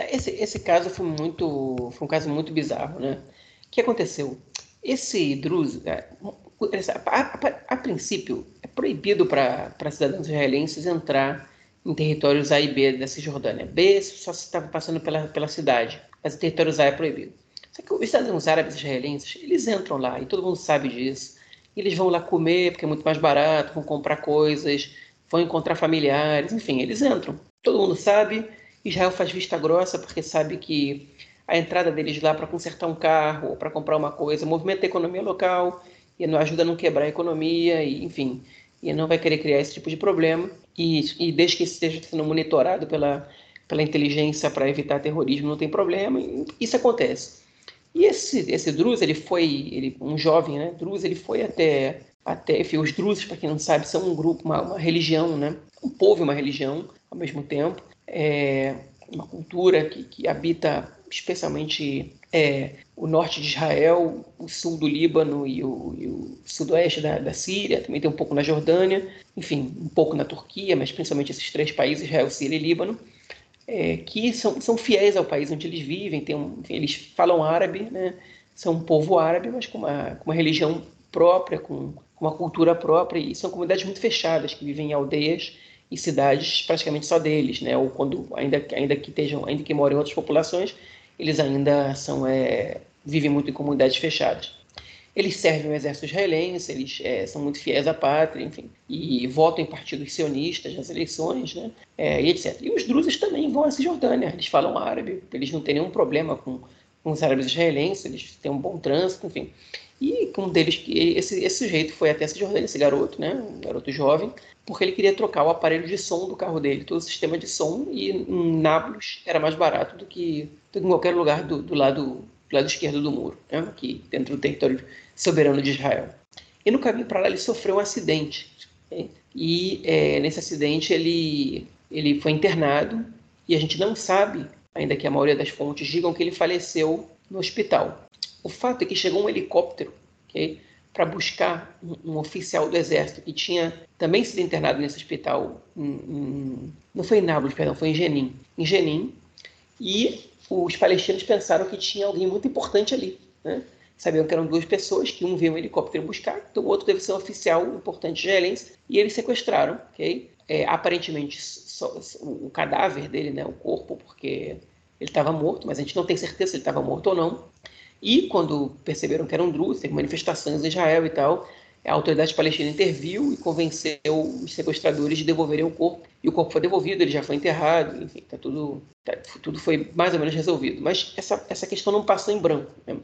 É, esse, esse caso foi muito, foi um caso muito bizarro, né? O que aconteceu? Esse Druze, é, a, a, a, princípio, é proibido para cidadãos israelenses entrar em territórios A e B da Cisjordânia. B só se estava passando pela, pela cidade, mas territórios A é proibido. Só que os cidadãos árabes israelenses, eles entram lá, e todo mundo sabe disso. Eles vão lá comer, porque é muito mais barato, vão comprar coisas, vão encontrar familiares, enfim, eles entram. Todo mundo sabe, Israel faz vista grossa porque sabe que a entrada deles lá para consertar um carro ou para comprar uma coisa movimenta a economia local e não ajuda a não quebrar a economia, e, enfim, e não vai querer criar esse tipo de problema. E, e desde que esteja sendo monitorado pela, pela inteligência para evitar terrorismo, não tem problema, isso acontece. E esse, esse Druz, ele foi, ele, um jovem, né, Druz, ele foi até, até enfim, os Druzes, para quem não sabe, são um grupo, uma, uma religião, né, um povo e uma religião ao mesmo tempo, é uma cultura que, que habita especialmente é, o norte de Israel, o sul do Líbano e o, e o sudoeste da, da, Síria, também tem um pouco na Jordânia, enfim, um pouco na Turquia, mas principalmente esses três países, Israel, Síria e Líbano, é, que são, são fiéis ao país onde eles vivem, tem um, eles falam árabe, né? são um povo árabe, mas com uma, com uma religião própria, com, com uma cultura própria, e são comunidades muito fechadas, que vivem em aldeias e cidades praticamente só deles, né? ou quando, ainda, ainda que estejam, ainda que moram em outras populações, eles ainda são, é, vivem muito em comunidades fechadas. Eles servem o exército israelense, eles é, são muito fiéis à pátria, enfim, e votam em partidos sionistas nas eleições, né, é, e etc. E os druzes também vão à Cisjordânia, eles falam árabe, eles não têm nenhum problema com, com os árabes israelenses, eles têm um bom trânsito, enfim. E um deles, esse, esse sujeito foi até a Cisjordânia, esse garoto, né, um garoto jovem, porque ele queria trocar o aparelho de som do carro dele, todo o sistema de som, e em Nablus era mais barato do que, do que em qualquer lugar do, do, lado, do lado esquerdo do muro, né? aqui dentro do território soberano de Israel. E no caminho para lá ele sofreu um acidente. Né? E é, nesse acidente ele, ele foi internado e a gente não sabe, ainda que a maioria das fontes digam que ele faleceu no hospital. O fato é que chegou um helicóptero okay, para buscar um, um, oficial do exército que tinha também sido internado nesse hospital, em, em, não foi em Nablus, perdão, foi em Jenin, em Jenin, e os palestinos pensaram que tinha alguém muito importante ali, né? Sabiam que eram duas pessoas, que um veio um helicóptero buscar, então o outro deve ser um oficial importante israelense, e eles sequestraram, ok? É, aparentemente só, o cadáver dele, né, o corpo, porque ele estava morto, mas a gente não tem certeza se ele estava morto ou não. E quando perceberam que eram drus, teve manifestações em Israel e tal, a autoridade palestina interviu e convenceu os sequestradores de devolverem o corpo. E o corpo foi devolvido, ele já foi enterrado, enfim, tá tudo, tá, tudo foi mais ou menos resolvido. Mas essa, essa questão não passou em branco. Né?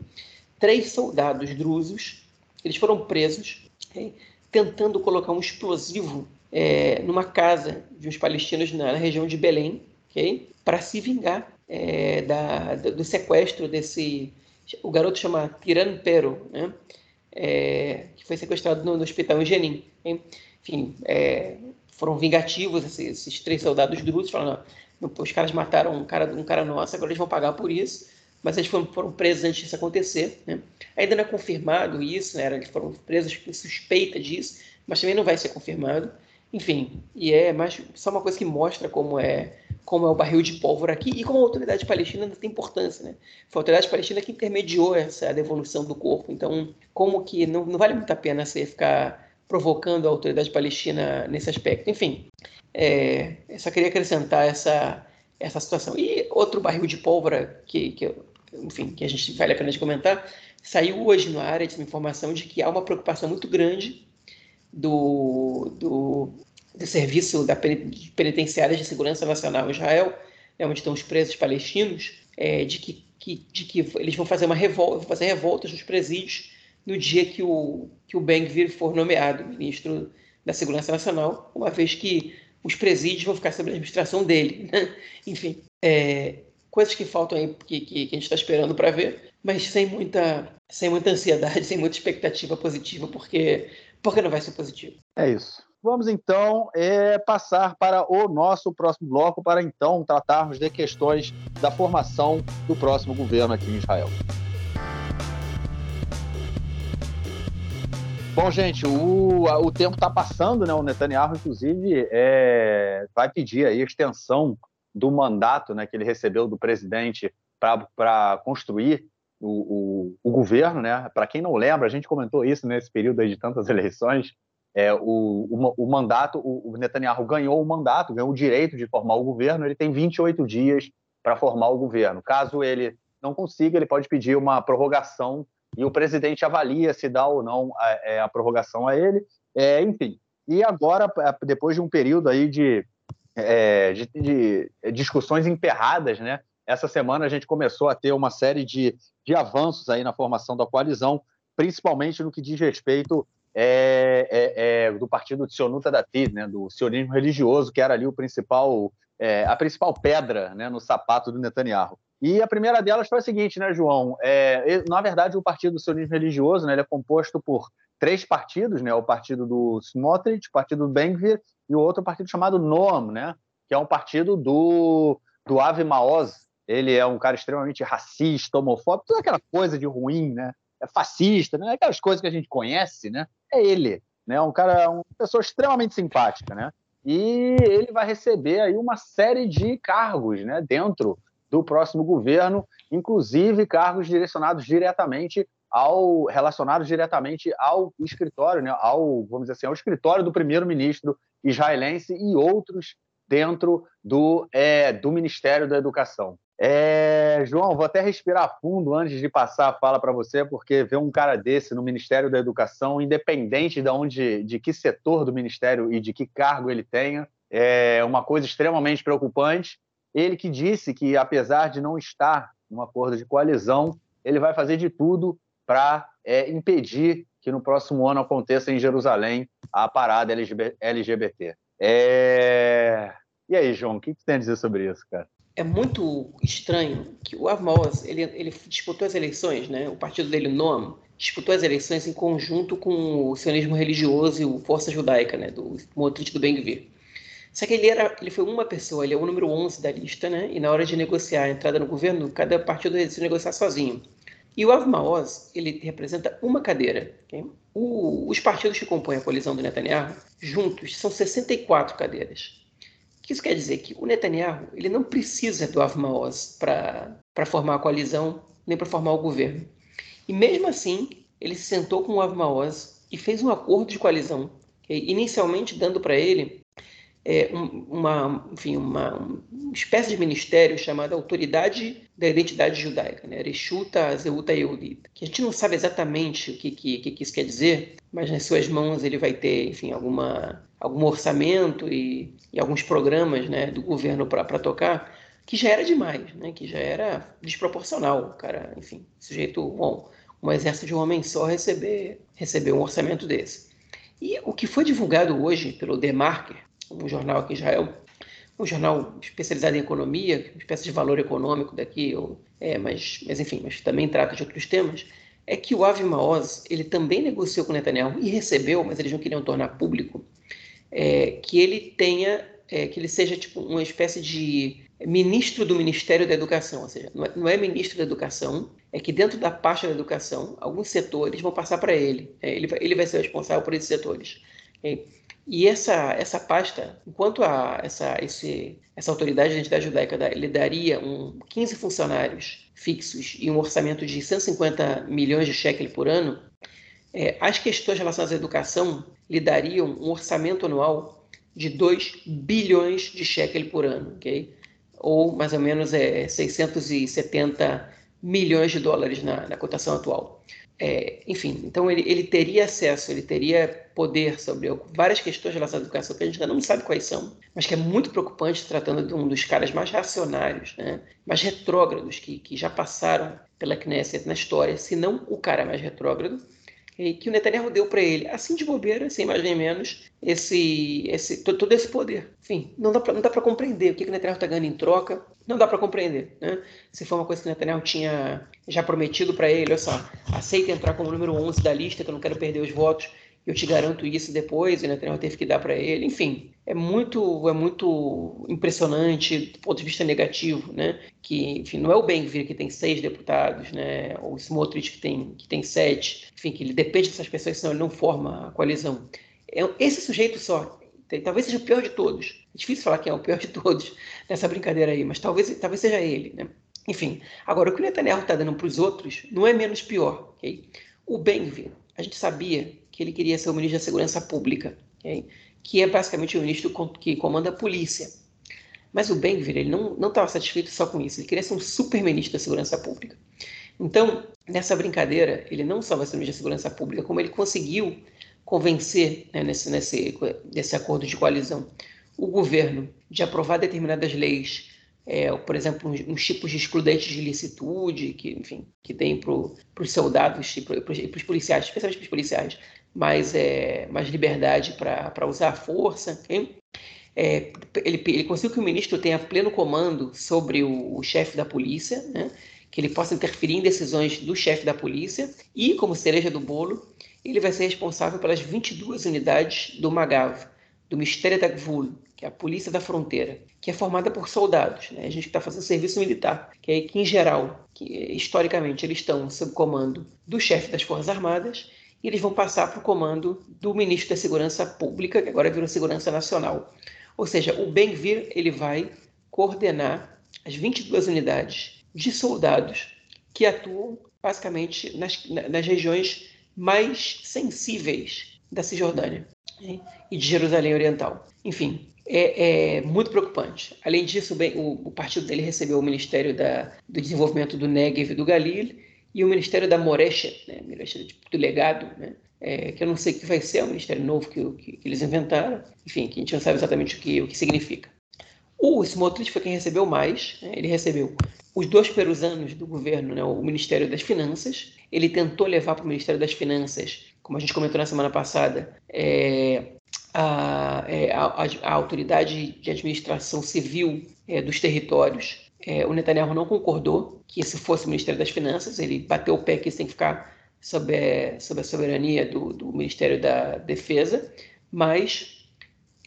Três soldados drusos, eles foram presos, okay? tentando colocar um explosivo é, numa casa de uns palestinos na, na região de Belém, okay? para se vingar é, da, do sequestro desse o garoto chama Tiran Pero, né? É, que foi sequestrado no, no hospital em Jenin. Enfim, é, foram vingativos esses, esses, três soldados drusos, falando, os caras mataram um cara, um cara nosso, agora eles vão pagar por isso. Mas eles foram, foram presos antes disso acontecer. Né? Ainda não é confirmado isso, né? eles foram presos com suspeita disso, mas também não vai ser confirmado. Enfim, e é mais só uma coisa que mostra como é como é o barril de pólvora aqui e como a autoridade palestina tem importância, né? Foi a autoridade palestina que intermediou essa devolução do corpo. Então, como que não, não vale muito a pena você ficar provocando a autoridade palestina nesse aspecto. Enfim, é, só queria acrescentar essa, essa situação. E outro barril de pólvora que, que, enfim, que a gente vale a pena de comentar, saiu hoje no área de informação de que há uma preocupação muito grande do, do, do Serviço da Penitenciária de Segurança Nacional Israel, né, onde estão os presos palestinos, é, de, que, que, de que eles vão fazer uma revolta, vão fazer revoltas nos presídios no dia que o, que o Ben-Gvir for nomeado ministro da Segurança Nacional, uma vez que os presídios vão ficar sob a administração dele. Né? Enfim, é, coisas que faltam aí, que, que, que a gente está esperando para ver, mas sem muita, sem muita ansiedade, sem muita expectativa positiva, porque, porque não vai ser positivo. É isso. Vamos então é, passar para o nosso próximo bloco, para então tratarmos de questões da formação do próximo governo aqui em Israel. Bom, gente, o, o tempo está passando, né? O Netanyahu, inclusive, é, vai pedir a extensão do mandato né, que ele recebeu do presidente para construir o, o, o, governo, né? Para quem não lembra, a gente comentou isso nesse período de tantas eleições. É, o, o, mandato, o Netanyahu ganhou o mandato, ganhou o direito de formar o governo. Ele tem 28 dias para formar o governo. Caso ele não consiga, ele pode pedir uma prorrogação e o presidente avalia se dá ou não a, é, a prorrogação a ele. É, enfim, e agora, depois de um período aí de, é, de, de, discussões emperradas, né? Essa semana a gente começou a ter uma série de, de avanços aí na formação da coalizão, principalmente no que diz respeito é, é, é, do partido de Sionuta Dativ, né, do sionismo religioso, que era ali o principal, é, a principal pedra né, no sapato do Netanyahu. E a primeira delas foi a seguinte, né, João? É, na verdade, o Partido do Sionismo Religioso né, ele é composto por três partidos, né? O partido do Smotrich, o partido do Ben-Gvir e o outro partido chamado Noam, né? Que é um partido do, do Avi Maoz. Ele é um cara extremamente racista, homofóbico, toda aquela coisa de ruim, né? É fascista, né? Aquelas coisas que a gente conhece, né? É ele, né? Um cara, uma pessoa extremamente simpática, né? E ele vai receber aí uma série de cargos, né? Dentro do próximo governo, inclusive cargos direcionados diretamente ao relacionados diretamente ao escritório, né, ao vamos dizer assim, ao escritório do primeiro-ministro israelense e outros dentro do, é, do Ministério da Educação. É, João, vou até respirar fundo antes de passar a fala para você, porque ver um cara desse no Ministério da Educação, independente de onde, de que setor do Ministério e de que cargo ele tenha, é uma coisa extremamente preocupante. Ele que disse que, apesar de não estar num acordo de coalizão, ele vai fazer de tudo para é, impedir que no próximo ano aconteça em Jerusalém a parada LGBT. É... E aí, João, o que você tem a dizer sobre isso, cara? É muito estranho que o Avmos, ele, ele disputou as eleições, né? o partido dele, o NOM, disputou as eleições em conjunto com o sionismo religioso e o Força Judaica, né? do Motrich do Ben-Gvir. Só que ele, era, ele foi uma pessoa, ele é o número 11 da lista, né? E na hora de negociar a entrada no governo, cada partido decidiu negociar sozinho. E o Av Maoz, ele representa uma cadeira. Okay? O, os partidos que compõem a coalizão do Netanyahu, juntos, são 64 cadeiras. Que isso quer dizer? Que o Netanyahu ele não precisa do Av Maoz para formar a coalizão, nem para formar o governo. E mesmo assim, ele se sentou com o Av Maoz e fez um acordo de coalizão, okay? inicialmente dando para ele é, uma, enfim, uma, espécie de ministério chamado Autoridade da Identidade Judaica, né? Reshuta Zeuta Yehudit, que a gente não sabe exatamente o que, que, que, isso quer dizer, mas nas suas mãos ele vai ter, enfim, alguma, algum orçamento e, e alguns programas né, do governo para tocar, que já era demais, né? que já era desproporcional. Cara, enfim, sujeito, bom, um exército de um homem só receber, receber um orçamento desse. E o que foi divulgado hoje pelo Demarker, um jornal aqui em Israel, um jornal especializado em economia, uma espécie de valor econômico daqui, ou, é, mas, mas enfim, mas também trata de outros temas, é que o Avi Maoz, ele também negociou com Netanyahu e recebeu, mas eles não queriam tornar público, é, que ele tenha, é, que ele seja tipo uma espécie de ministro do Ministério da Educação, ou seja, não é, não é ministro da Educação, é que dentro da pasta da educação, alguns setores vão passar para ele, é, ele, vai, ele vai ser responsável por esses setores. Okay? E essa, essa pasta, enquanto a, essa, esse, essa autoridade de identidade judaica ele daria um, 15 funcionários fixos e um orçamento de 150 milhões de shekel por ano, é, as questões relacionadas à educação lhe dariam um orçamento anual de 2 bilhões de shekel por ano, ok? ou mais ou menos é, 670 milhões de dólares na, na cotação atual. É, enfim, então ele, ele teria acesso, ele teria poder sobre várias questões relacionadas à educação que a gente ainda não sabe quais são, mas que é muito preocupante tratando de um dos caras mais reacionários, né, mais retrógrados que, que já passaram pela Knesset na história, se não o cara mais retrógrado, que o Netanyahu deu para ele, assim de bobeira, sem mais nem menos, esse, esse, todo esse poder. Enfim, não dá para compreender o que, que o Netanyahu está ganhando em troca, não dá para compreender. Né? Se for uma coisa que o Netanyahu tinha já prometido para ele, olha só, aceita entrar como número 11 da lista, que eu não quero perder os votos, eu te garanto isso depois, e Netanyahu teve que dar para ele, enfim, é muito é muito impressionante do ponto de vista negativo, né? Que, enfim, não é o Ben-Gvir que tem seis deputados, né? Ou o Smotrich que tem que tem sete, enfim, que ele depende dessas pessoas, senão ele não forma a coalizão. É esse sujeito só, talvez seja o pior de todos. É difícil falar quem é o pior de todos nessa brincadeira aí, mas talvez talvez seja ele, né? Enfim, agora o que o Netanyahu está dando para os outros não é menos pior, ok? O Ben-Gvir, a gente sabia que ele queria ser o ministro da Segurança Pública, okay? que é basicamente o ministro que comanda a polícia. Mas o Ben-Gvir ele não estava satisfeito só com isso, ele queria ser um super ministro da Segurança Pública. Então, nessa brincadeira, ele não só vai ser ministro da Segurança Pública, como ele conseguiu convencer, né, nesse, nesse, nesse acordo de coalizão, o governo de aprovar determinadas leis, é, por exemplo, uns, uns, tipos de excludentes de licitude, que, enfim, que tem para os soldados e para os policiais, especialmente para os policiais, mais, é, mais liberdade para usar a força. É, ele, ele conseguiu que o ministro tenha pleno comando sobre o, o chefe da polícia, né? que ele possa interferir em decisões do chefe da polícia e, como cereja do bolo, ele vai ser responsável pelas 22 unidades do MAGAV, do Mistério da Gvul, que é a Polícia da Fronteira, que é formada por soldados, né? a gente está fazendo serviço militar, que, é, que em geral, que, historicamente, eles estão sob comando do chefe das Forças Armadas e eles vão passar para o comando do ministro da Segurança Pública, que agora virou Segurança Nacional. Ou seja, o Ben-Gvir ele vai coordenar as 22 unidades de soldados que atuam basicamente nas, nas regiões mais sensíveis da Cisjordânia né? e de Jerusalém Oriental. Enfim, é, é, muito preocupante. Além disso, o, o, partido dele recebeu o Ministério da, do Desenvolvimento do Negev e do Galil e o Ministério da Moresha, né, Ministério do Legado, né, é, que eu não sei o que vai ser, é um ministério novo que, que, que, eles inventaram, enfim, que a gente não sabe exatamente o que, o que significa. O Smotrich foi quem recebeu mais, né, ele recebeu os dois primeiros anos do governo, né, o Ministério das Finanças, ele tentou levar para o Ministério das Finanças, como a gente comentou na semana passada, é, a, é, a, a, autoridade de administração civil é, dos territórios é, o Netanyahu não concordou que esse fosse o Ministério das Finanças, ele bateu o pé que isso tem que ficar sob, é, sob a soberania do, do, Ministério da Defesa, mas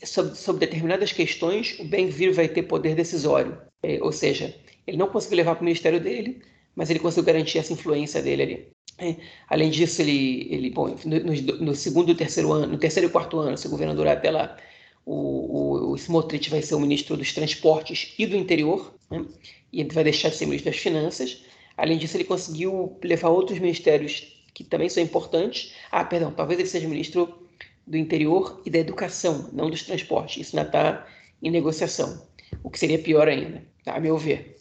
sobre, sobre determinadas questões o Ben-Gvir vai ter poder decisório, é, ou seja, ele não conseguiu levar para o ministério dele, mas ele conseguiu garantir essa influência dele ali. É, além disso, ele, ele bom, no, no, segundo terceiro ano, no terceiro e quarto ano, se governo até lá, o, o, Smotrich vai ser o ministro dos transportes e do interior, né? e ele vai deixar de ser ministro das finanças. Além disso, ele conseguiu levar outros ministérios que também são importantes. Ah, perdão, talvez ele seja ministro do interior e da educação, não dos transportes. Isso ainda está em negociação, o que seria pior ainda, a meu ver.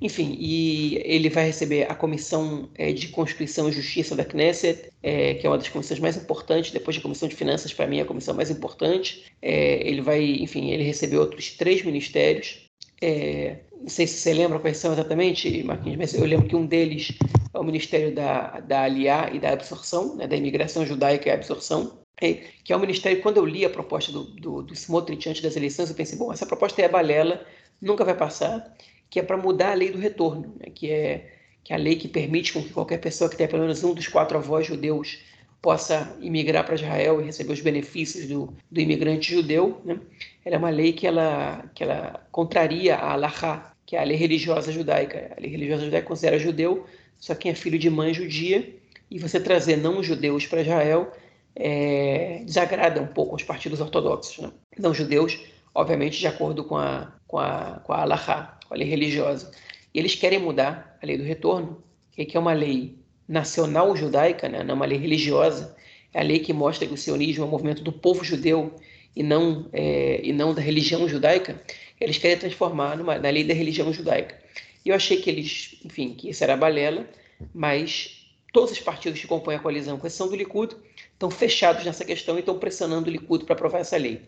Enfim, e ele vai receber a Comissão é, de Constituição e Justiça da Knesset, é, que é uma das comissões mais importantes, depois da Comissão de Finanças, para mim, é a comissão mais importante. É, ele vai, enfim, ele recebeu outros três ministérios. É, não sei se você lembra quais são exatamente, Marquinhos, mas eu lembro que um deles é o Ministério da, da Aliá e da Absorção, né, da Imigração Judaica e Absorção, é, que é um ministério, quando eu li a proposta do, do, do Smotrich antes das eleições, eu pensei, bom, essa proposta é balela, nunca vai passar que é para mudar a lei do retorno, né? que, é, que é a lei que permite com que qualquer pessoa que tenha pelo menos um dos quatro avós judeus possa imigrar para Israel e receber os benefícios do, do imigrante judeu. Né? Ela é uma lei que ela, que ela contraria a Alahá, que é a lei religiosa judaica. A lei religiosa judaica considera judeu só quem é filho de mãe judia, e você trazer não judeus para Israel é, desagrada um pouco os partidos ortodoxos. Né? Não judeus, obviamente, de acordo com a, com a, com a Alahá a lei religiosa. E eles querem mudar a lei do retorno, que é uma lei nacional judaica, né? não é uma lei religiosa, é a lei que mostra que o sionismo é um movimento do povo judeu e não, é, e não da religião judaica. Eles querem transformar numa, na lei da religião judaica. E eu achei que eles, enfim, que isso era balela, mas todos os partidos que compõem a coalizão, com exceção do Likud, estão fechados nessa questão e estão pressionando o Likud para aprovar essa lei.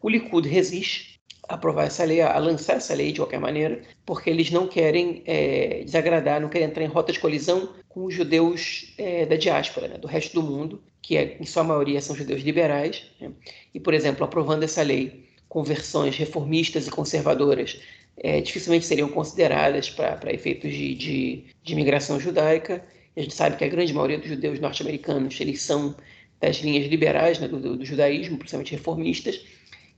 O Likud resiste, aprovar essa lei, a lançar essa lei de qualquer maneira, porque eles não querem é, desagradar, não querem entrar em rota de colisão com os judeus é, da diáspora, né, do resto do mundo, que é, em sua maioria são judeus liberais. Né? E, por exemplo, aprovando essa lei com versões reformistas e conservadoras, é, dificilmente seriam consideradas para efeitos de, de, de imigração judaica. A gente sabe que a grande maioria dos judeus norte-americanos eles são das linhas liberais né, do, do, do, judaísmo, principalmente reformistas.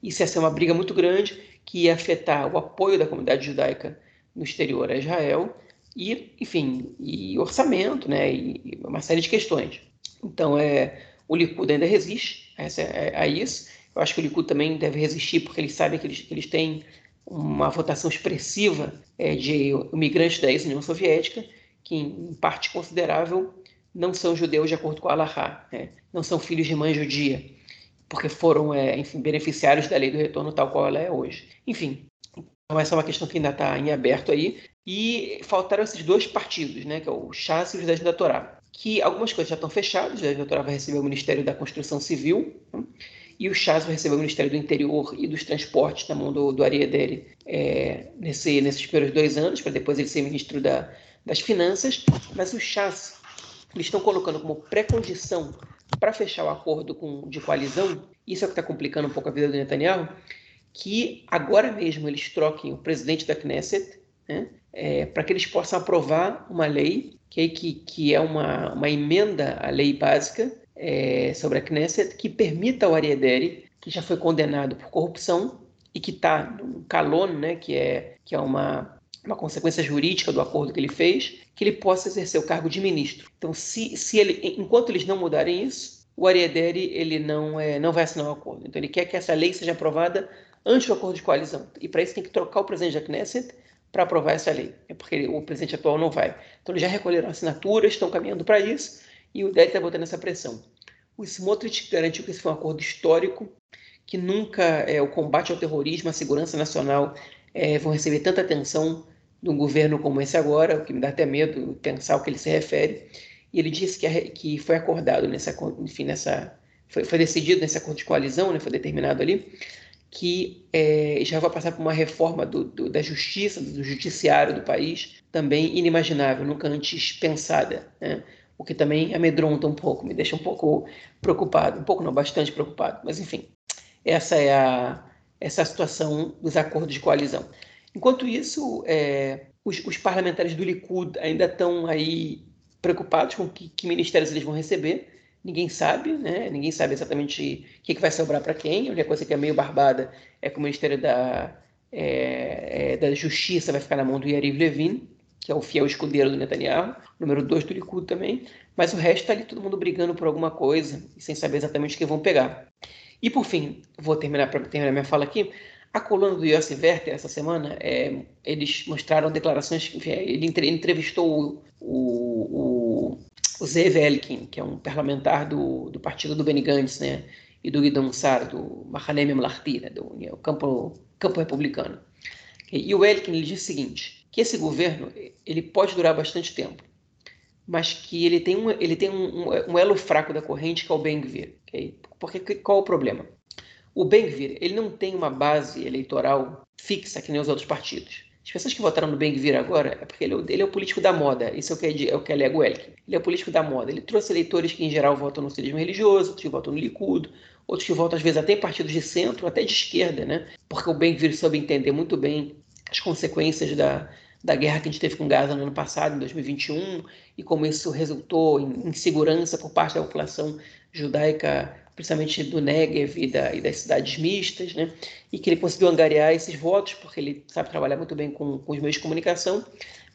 Isso ia ser uma briga muito grande que ia afetar o apoio da comunidade judaica no exterior a Israel e, enfim, e orçamento, né, e uma série de questões. Então, é, o Likud ainda resiste a, a, isso. Eu acho que o Likud também deve resistir porque eles sabem que eles, que eles têm uma votação expressiva é, de imigrantes da ex-União Soviética, que em parte considerável não são judeus de acordo com a Allahá, né? não são filhos de mãe judia, porque foram, é, enfim, beneficiários da lei do retorno tal qual ela é hoje. Enfim, então essa é uma questão que ainda está em aberto aí. E faltaram esses dois partidos, né, que é o Chas e o Judaísmo da Torá, que algumas coisas já estão fechadas, o Judaísmo da Torá vai receber o Ministério da Construção Civil, né? e o Chas vai receber o Ministério do Interior e dos Transportes na mão do, do Ariadere é, nesse, nesses primeiros dois anos, para depois ele ser ministro da, das Finanças, mas o Chas eles estão colocando como pré-condição para fechar o acordo com, de coalizão, isso é o que está complicando um pouco a vida do Netanyahu, que agora mesmo eles troquem o presidente da Knesset, né, é, para que eles possam aprovar uma lei, que, que, que é uma, uma emenda à lei básica é, sobre a Knesset, que permita ao Ariadere, que já foi condenado por corrupção e que está no Calon, né, que, é, que é uma uma consequência jurídica do acordo que ele fez, que ele possa exercer o cargo de ministro. Então, se, se ele, enquanto eles não mudarem isso, o Ariadere ele não, é, não vai assinar o acordo. Então, ele quer que essa lei seja aprovada antes do acordo de coalizão. E para isso tem que trocar o presidente da Knesset para aprovar essa lei. É porque ele, o presidente atual não vai. Então, eles já recolheram assinaturas, estão caminhando para isso, e o DED está botando essa pressão. O Smotrich garantiu que esse foi um acordo histórico, que nunca é, o combate ao terrorismo, a segurança nacional é, vão receber tanta atenção de um governo como esse agora, o que me dá até medo pensar o que ele se refere. E ele disse que, que foi acordado nessa, enfim, nessa, foi, foi decidido nesse acordo de coalizão, né, foi determinado ali, que é, já vai passar por uma reforma do, do, da justiça, do judiciário do país, também inimaginável, nunca antes pensada, né? o que também amedronta um pouco, me deixa um pouco preocupado, um pouco não, bastante preocupado, mas enfim, essa é a, essa é a situação dos acordos de coalizão. Enquanto isso, é, os, os, parlamentares do Likud ainda estão aí preocupados com que, que, ministérios eles vão receber. Ninguém sabe, né? Ninguém sabe exatamente o que, que vai sobrar para quem. A única coisa que é meio barbada é que o Ministério da, é, é, da Justiça vai ficar na mão do Yariv Levin, que é o fiel escudeiro do Netanyahu, número dois do Likud também. Mas o resto está ali todo mundo brigando por alguma coisa e sem saber exatamente o que vão pegar. E por fim, vou terminar para terminar minha fala aqui. A coluna do Yossi Werther essa semana, é, eles mostraram declarações, enfim, ele entrevistou o, o, o Zev Elkin, que é um parlamentar do, do partido do Benny Gantz, né, e do Guidon Sar, do Mahanem Memlarti, né, do né, campo, campo republicano. E o Elkin ele diz o seguinte, que esse governo ele pode durar bastante tempo, mas que ele tem um, ele tem um, um elo fraco da corrente que é o Ben-Gvir. Okay? Porque qual o problema? O Ben-Gvir, ele não tem uma base eleitoral fixa que nem os outros partidos. As pessoas que votaram no Ben-Gvir agora é porque ele, ele, é o político da moda. Isso é o que, é o que alega o Elkin. Ele é o político da moda. Ele trouxe eleitores que, em geral, votam no sionismo religioso, outros que votam no Likud, outros que votam, às vezes, até em partidos de centro, até de esquerda, né? Porque o Ben-Gvir soube entender muito bem as consequências da, da guerra que a gente teve com Gaza no ano passado, em 2021, e como isso resultou em insegurança por parte da população judaica principalmente do Negev e, da, e, das cidades mistas, né? e que ele conseguiu angariar esses votos, porque ele sabe trabalhar muito bem com, com os meios de comunicação,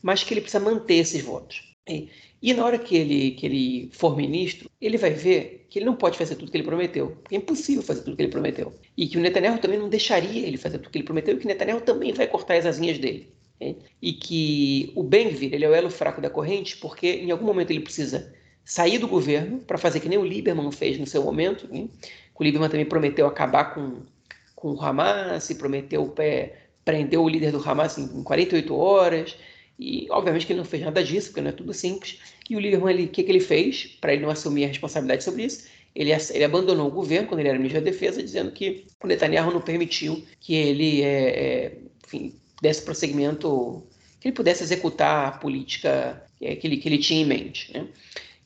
mas que ele precisa manter esses votos. E, e, na hora que ele, que ele for ministro, ele vai ver que ele não pode fazer tudo que ele prometeu, porque é impossível fazer tudo que ele prometeu. E que o Netanyahu também não deixaria ele fazer tudo que ele prometeu, e que o Netanyahu também vai cortar as asinhas dele. E que o Ben-Gvir, ele é o elo fraco da corrente, porque em algum momento ele precisa sair do governo para fazer que nem o Lieberman fez no seu momento. Né? O Lieberman também prometeu acabar com, com o Hamas, e prometeu é, prender o líder do Hamas em 48 horas. E obviamente que ele não fez nada disso, porque não é tudo simples. E o Lieberman, o que, que ele fez para ele não assumir a responsabilidade sobre isso? Ele, ele, abandonou o governo quando ele era ministro da Defesa, dizendo que o Netanyahu não permitiu que ele é, é, enfim, desse prosseguimento, que ele pudesse executar a política é, que ele, que ele tinha em mente. Né?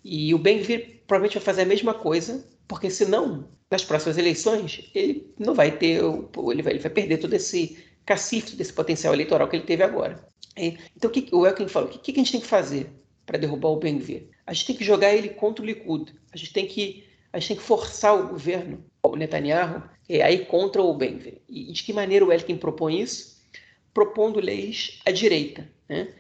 E o Ben-Gvir provavelmente vai fazer a mesma coisa, porque senão, nas próximas eleições, ele não vai ter, ele vai, ele vai perder todo esse cacife desse potencial eleitoral que ele teve agora. Então, o, que, o Elkin falou, o que, que a gente tem que fazer para derrubar o Ben-Gvir? A gente tem que jogar ele contra o Likud. A gente tem que a gente tem que forçar o governo, o Netanyahu, é, aí contra o Ben-Gvir. E de que maneira o Elkin propõe isso? Propondo leis à direita. Né?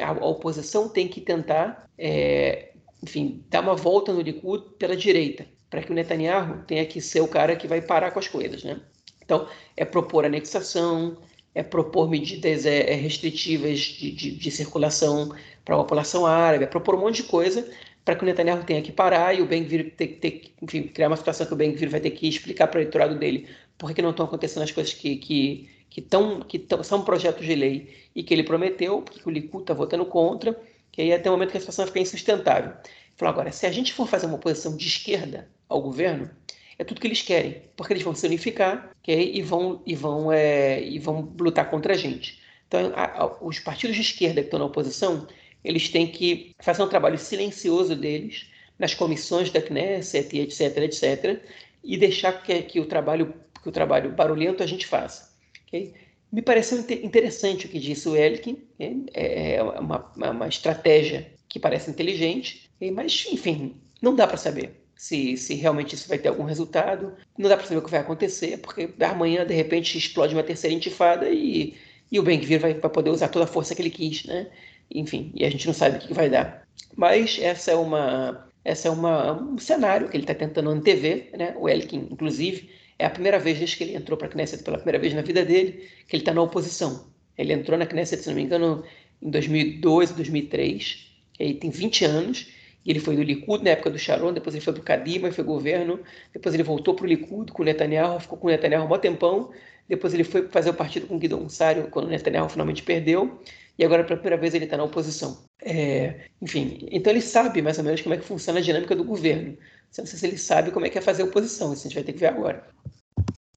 A, oposição tem que tentar, é, enfim, dar uma volta no Likud pela direita, para que o Netanyahu tenha que ser o cara que vai parar com as coisas. Né? Então, é propor anexação, é propor medidas é, é restritivas de, de, de circulação para a população árabe, é propor um monte de coisa para que o Netanyahu tenha que parar e o Ben-Gvir ter, ter, enfim, criar uma situação que o Ben-Gvir vai ter que explicar para o eleitorado dele por que não estão acontecendo as coisas que, que, que, tão, que tão, são projetos de lei e que ele prometeu, porque o Likud está votando contra, que aí até o momento que a situação vai ficar insustentável. Falou, agora, se a gente for fazer uma oposição de esquerda ao governo, é tudo que eles querem, porque eles vão se unificar okay? e, vão, e, vão, é, e vão lutar contra a gente. Então, a, a, os partidos de esquerda que estão na oposição, eles têm que fazer um trabalho silencioso deles nas comissões da Knesset, etc, etc, e deixar que, que, o, trabalho, que o trabalho barulhento a gente faça. Okay? Me pareceu interessante o que disse o Elkin, é, é uma, uma estratégia que parece inteligente, mas, enfim, não dá para saber se, se realmente isso vai ter algum resultado. Não dá para saber o que vai acontecer, porque amanhã, de repente, explode uma terceira intifada e, e o Ben-Gvir vai, vai poder usar toda a força que ele quis, né? Enfim, e a gente não sabe o que vai dar. Mas essa é uma essa é uma, um cenário que ele está tentando antever, né? O Elkin, inclusive, é a primeira vez desde que ele entrou para a Knesset pela primeira vez na vida dele que ele está na oposição. Ele entrou na Knesset, se não me engano, em 2002, 2003, que aí tem 20 anos, ele foi do Likud na época do Sharon, depois ele foi para o Kadima e foi governo, depois ele voltou para o Likud com o Netanyahu, ficou com o Netanyahu um tempão, depois ele foi fazer o partido com o Guidon Sário quando o Netanyahu finalmente perdeu, e agora pela primeira vez ele está na oposição. É, enfim, então ele sabe mais ou menos como é que funciona a dinâmica do governo. Não sei se ele sabe como é que é fazer oposição, isso a gente vai ter que ver agora.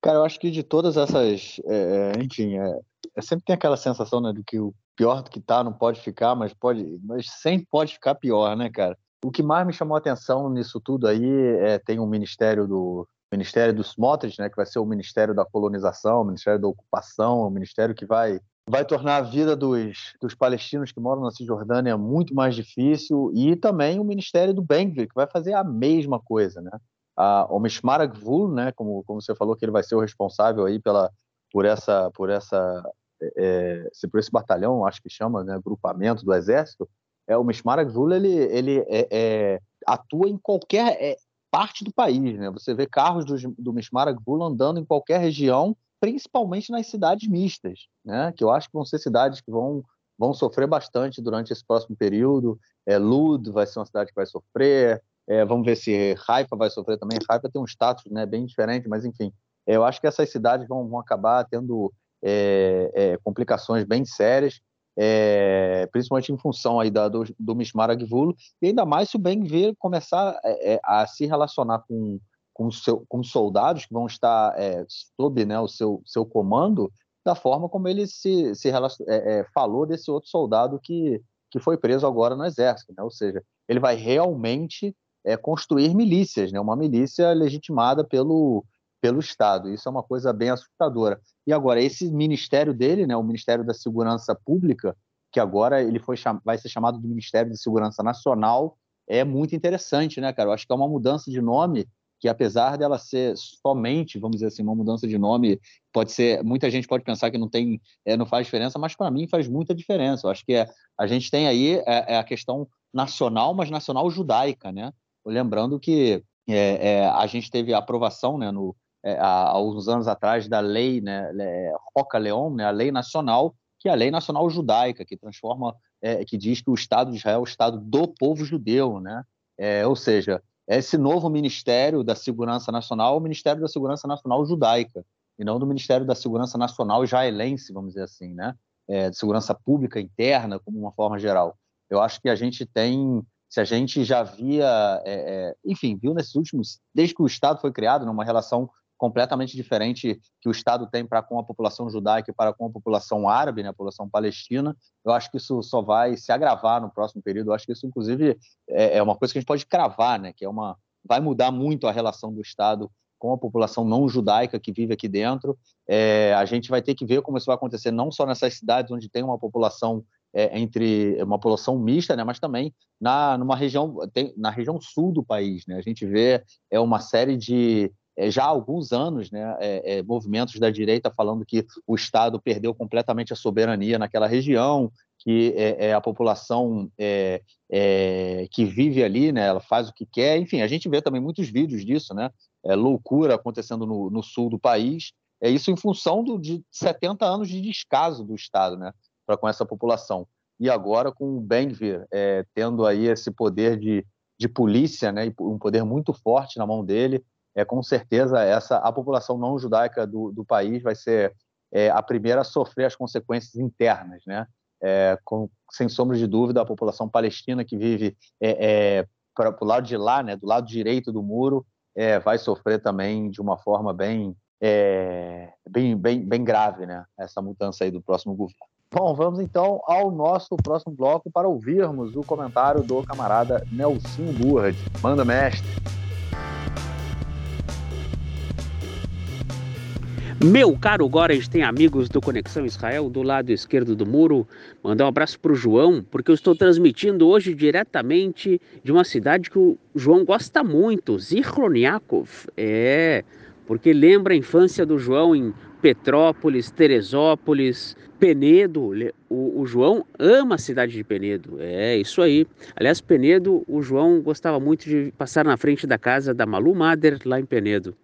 Cara, eu acho que de todas essas, é, é enfim, é, é, sempre tem aquela sensação né, de que o pior do que tá não pode ficar, mas pode, mas sempre pode ficar pior, né, cara? O que mais me chamou a atenção nisso tudo aí é tem um ministério do Ministério dos Smotrich, né, que vai ser o Ministério da Colonização, o Ministério da Ocupação, o ministério que vai vai tornar a vida dos, dos palestinos que moram na Cisjordânia muito mais difícil e também o Ministério do Ben-Gvir, que vai fazer a mesma coisa, né? A, o Mishmar Gvul, né, como, como você falou que ele vai ser o responsável aí pela por essa por essa é, é por esse batalhão, acho que chama, né, grupamento do exército, é, o Mishmar ele, ele é, é, atua em qualquer é, parte do país. Né? Você vê carros do, do Mishmar andando em qualquer região, principalmente nas cidades mistas, né? que eu acho que vão ser cidades que vão, vão sofrer bastante durante esse próximo período. É, Lud vai ser uma cidade que vai sofrer. É, vamos ver se Haifa vai sofrer também. Haifa tem um status né, bem diferente, mas enfim, é, eu acho que essas cidades vão, vão acabar tendo é, é, complicações bem sérias é, principalmente em função aí da, do, do Mishmar Agvul, e ainda mais se o Ben Gvir começar é, a se relacionar com, com, seu, com soldados que vão estar é, sob né, o seu, seu comando, da forma como ele se, se é, é, falou desse outro soldado que, que foi preso agora no exército, né? ou seja, ele vai realmente construir milícias, né? uma milícia legitimada pelo, pelo Estado. Isso é uma coisa bem assustadora. E agora, esse ministério dele, né, o Ministério da Segurança Pública, que agora ele foi vai ser chamado de Ministério de Segurança Nacional, é muito interessante, né, cara? Eu acho que é uma mudança de nome que, apesar dela ser somente, vamos dizer assim, uma mudança de nome, pode ser, muita gente pode pensar que não tem, é, não faz diferença, mas para mim faz muita diferença. Eu acho que é, a gente tem aí é, é a questão nacional, mas nacional judaica, né? Lembrando que é, é, a gente teve a aprovação né, no, há uns anos atrás da lei né, Roca Leon, né, a lei nacional, que é a lei nacional judaica, que transforma, que diz que o Estado de Israel é o Estado do povo judeu, né? Ou seja, esse novo Ministério da Segurança Nacional, o Ministério da Segurança Nacional judaica, e não do Ministério da Segurança Nacional israelense, vamos dizer assim, né? É, de segurança pública interna, como uma forma geral. Eu acho que a gente tem, se a gente já via, é, é enfim, viu nesses últimos, desde que o Estado foi criado, numa relação completamente diferente que o Estado tem para com a população judaica e para com a população árabe, né, a população palestina. Eu acho que isso só vai se agravar no próximo período. Eu acho que isso, inclusive, é, é uma coisa que a gente pode cravar, né, que é uma vai mudar muito a relação do Estado com a população não judaica que vive aqui dentro. É, a gente vai ter que ver como isso vai acontecer não só nessas cidades onde tem uma população é, entre uma população mista, né, mas também na numa região tem, na região sul do país, né? A gente vê é uma série de já há alguns anos, né, é, é, movimentos da direita falando que o Estado perdeu completamente a soberania naquela região, que é, é a população é, é, que vive ali, né, ela faz o que quer. Enfim, a gente vê também muitos vídeos disso, né, loucura acontecendo no, no, sul do país. É isso em função do, de 70 anos de descaso do Estado, né, para com essa população. E agora com o Benvir tendo aí esse poder de, de polícia, né, um poder muito forte na mão dele, é, com certeza essa a população não judaica do, do país vai ser é, a primeira a sofrer as consequências internas, né? É, com, sem sombra de dúvida, a população palestina que vive é, é para o lado de lá, né, do lado direito do muro, é, vai sofrer também de uma forma bem, é, bem, bem, bem grave, né, essa mudança aí do próximo governo. Bom, vamos então ao nosso próximo bloco para ouvirmos o comentário do camarada Nelson Burrad. Manda, mestre. Meu caro Gorens tem amigos do Conexão Israel do lado esquerdo do muro. Mandar um abraço para o João, porque eu estou transmitindo hoje diretamente de uma cidade que o João gosta muito, Zichron Yaakov. É, porque lembra a infância do João em Petrópolis, Teresópolis, Penedo. O, o, João ama a cidade de Penedo. É isso aí. Aliás, Penedo, o João gostava muito de passar na frente da casa da Malu Mader lá em Penedo.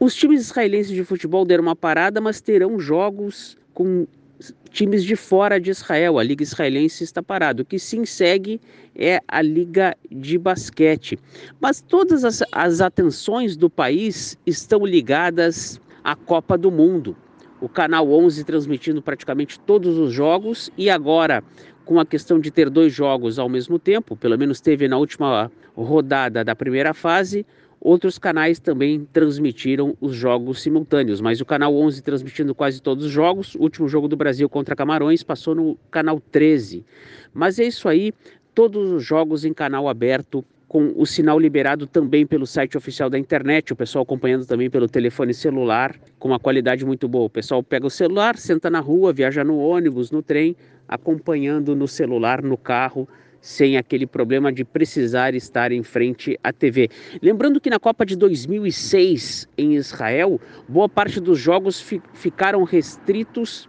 Os times israelenses de futebol deram uma parada, mas terão jogos com times de fora de Israel. A Liga Israelense está parada. O que sim segue é a Liga de Basquete. Mas todas as, as atenções do país estão ligadas à Copa do Mundo. O Canal 11 transmitindo praticamente todos os jogos e agora com a questão de ter dois jogos ao mesmo tempo, pelo menos teve na última rodada da primeira fase, Outros canais também transmitiram os jogos simultâneos, mas o canal 11 transmitindo quase todos os jogos. O último jogo do Brasil contra Camarões passou no canal 13. Mas é isso aí, todos os jogos em canal aberto com o sinal liberado também pelo site oficial da internet, o pessoal acompanhando também pelo telefone celular, com uma qualidade muito boa. O pessoal pega o celular, senta na rua, viaja no ônibus, no trem, acompanhando no celular, no carro, sem aquele problema de precisar estar em frente à TV. Lembrando que na Copa de 2006 em Israel, boa parte dos jogos fi ficaram restritos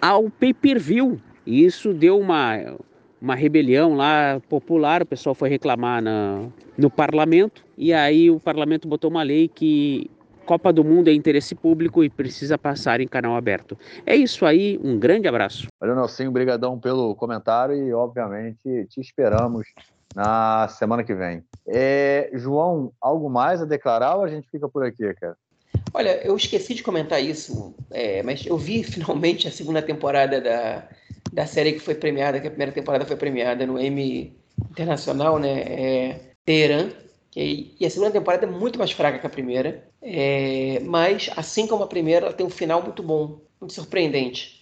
ao pay-per-view. E isso deu uma, uma rebelião lá popular, o pessoal foi reclamar na, no parlamento, e aí o parlamento botou uma lei que Copa do Mundo é interesse público e precisa passar em canal aberto. É isso aí, um grande abraço. Valeu, Nelson, obrigadão pelo comentário e, obviamente, te esperamos na semana que vem. É, João, algo mais a declarar ou a gente fica por aqui, cara? Olha, eu esqueci de comentar isso, é, mas eu vi finalmente a segunda temporada da, da série que foi premiada, que a primeira temporada foi premiada no Emmy Internacional, né? É, Teheran, e a segunda temporada é muito mais fraca que a primeira, é, mas assim como a primeira, ela tem um final muito bom, muito surpreendente.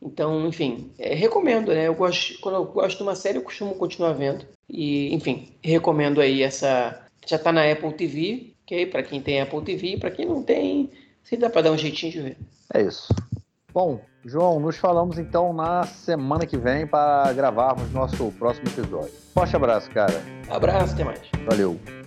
Então, enfim, é, recomendo, né? Eu gosto, quando eu gosto de uma série, eu costumo continuar vendo. E, enfim, recomendo aí essa. Já está na Apple TV, ok? Para quem tem Apple TV, para quem não tem, se dá para dar um jeitinho de ver. É isso. Bom, João, nos falamos então na semana que vem para gravarmos nosso próximo episódio. Forte abraço, cara. Abraço, até mais. Valeu.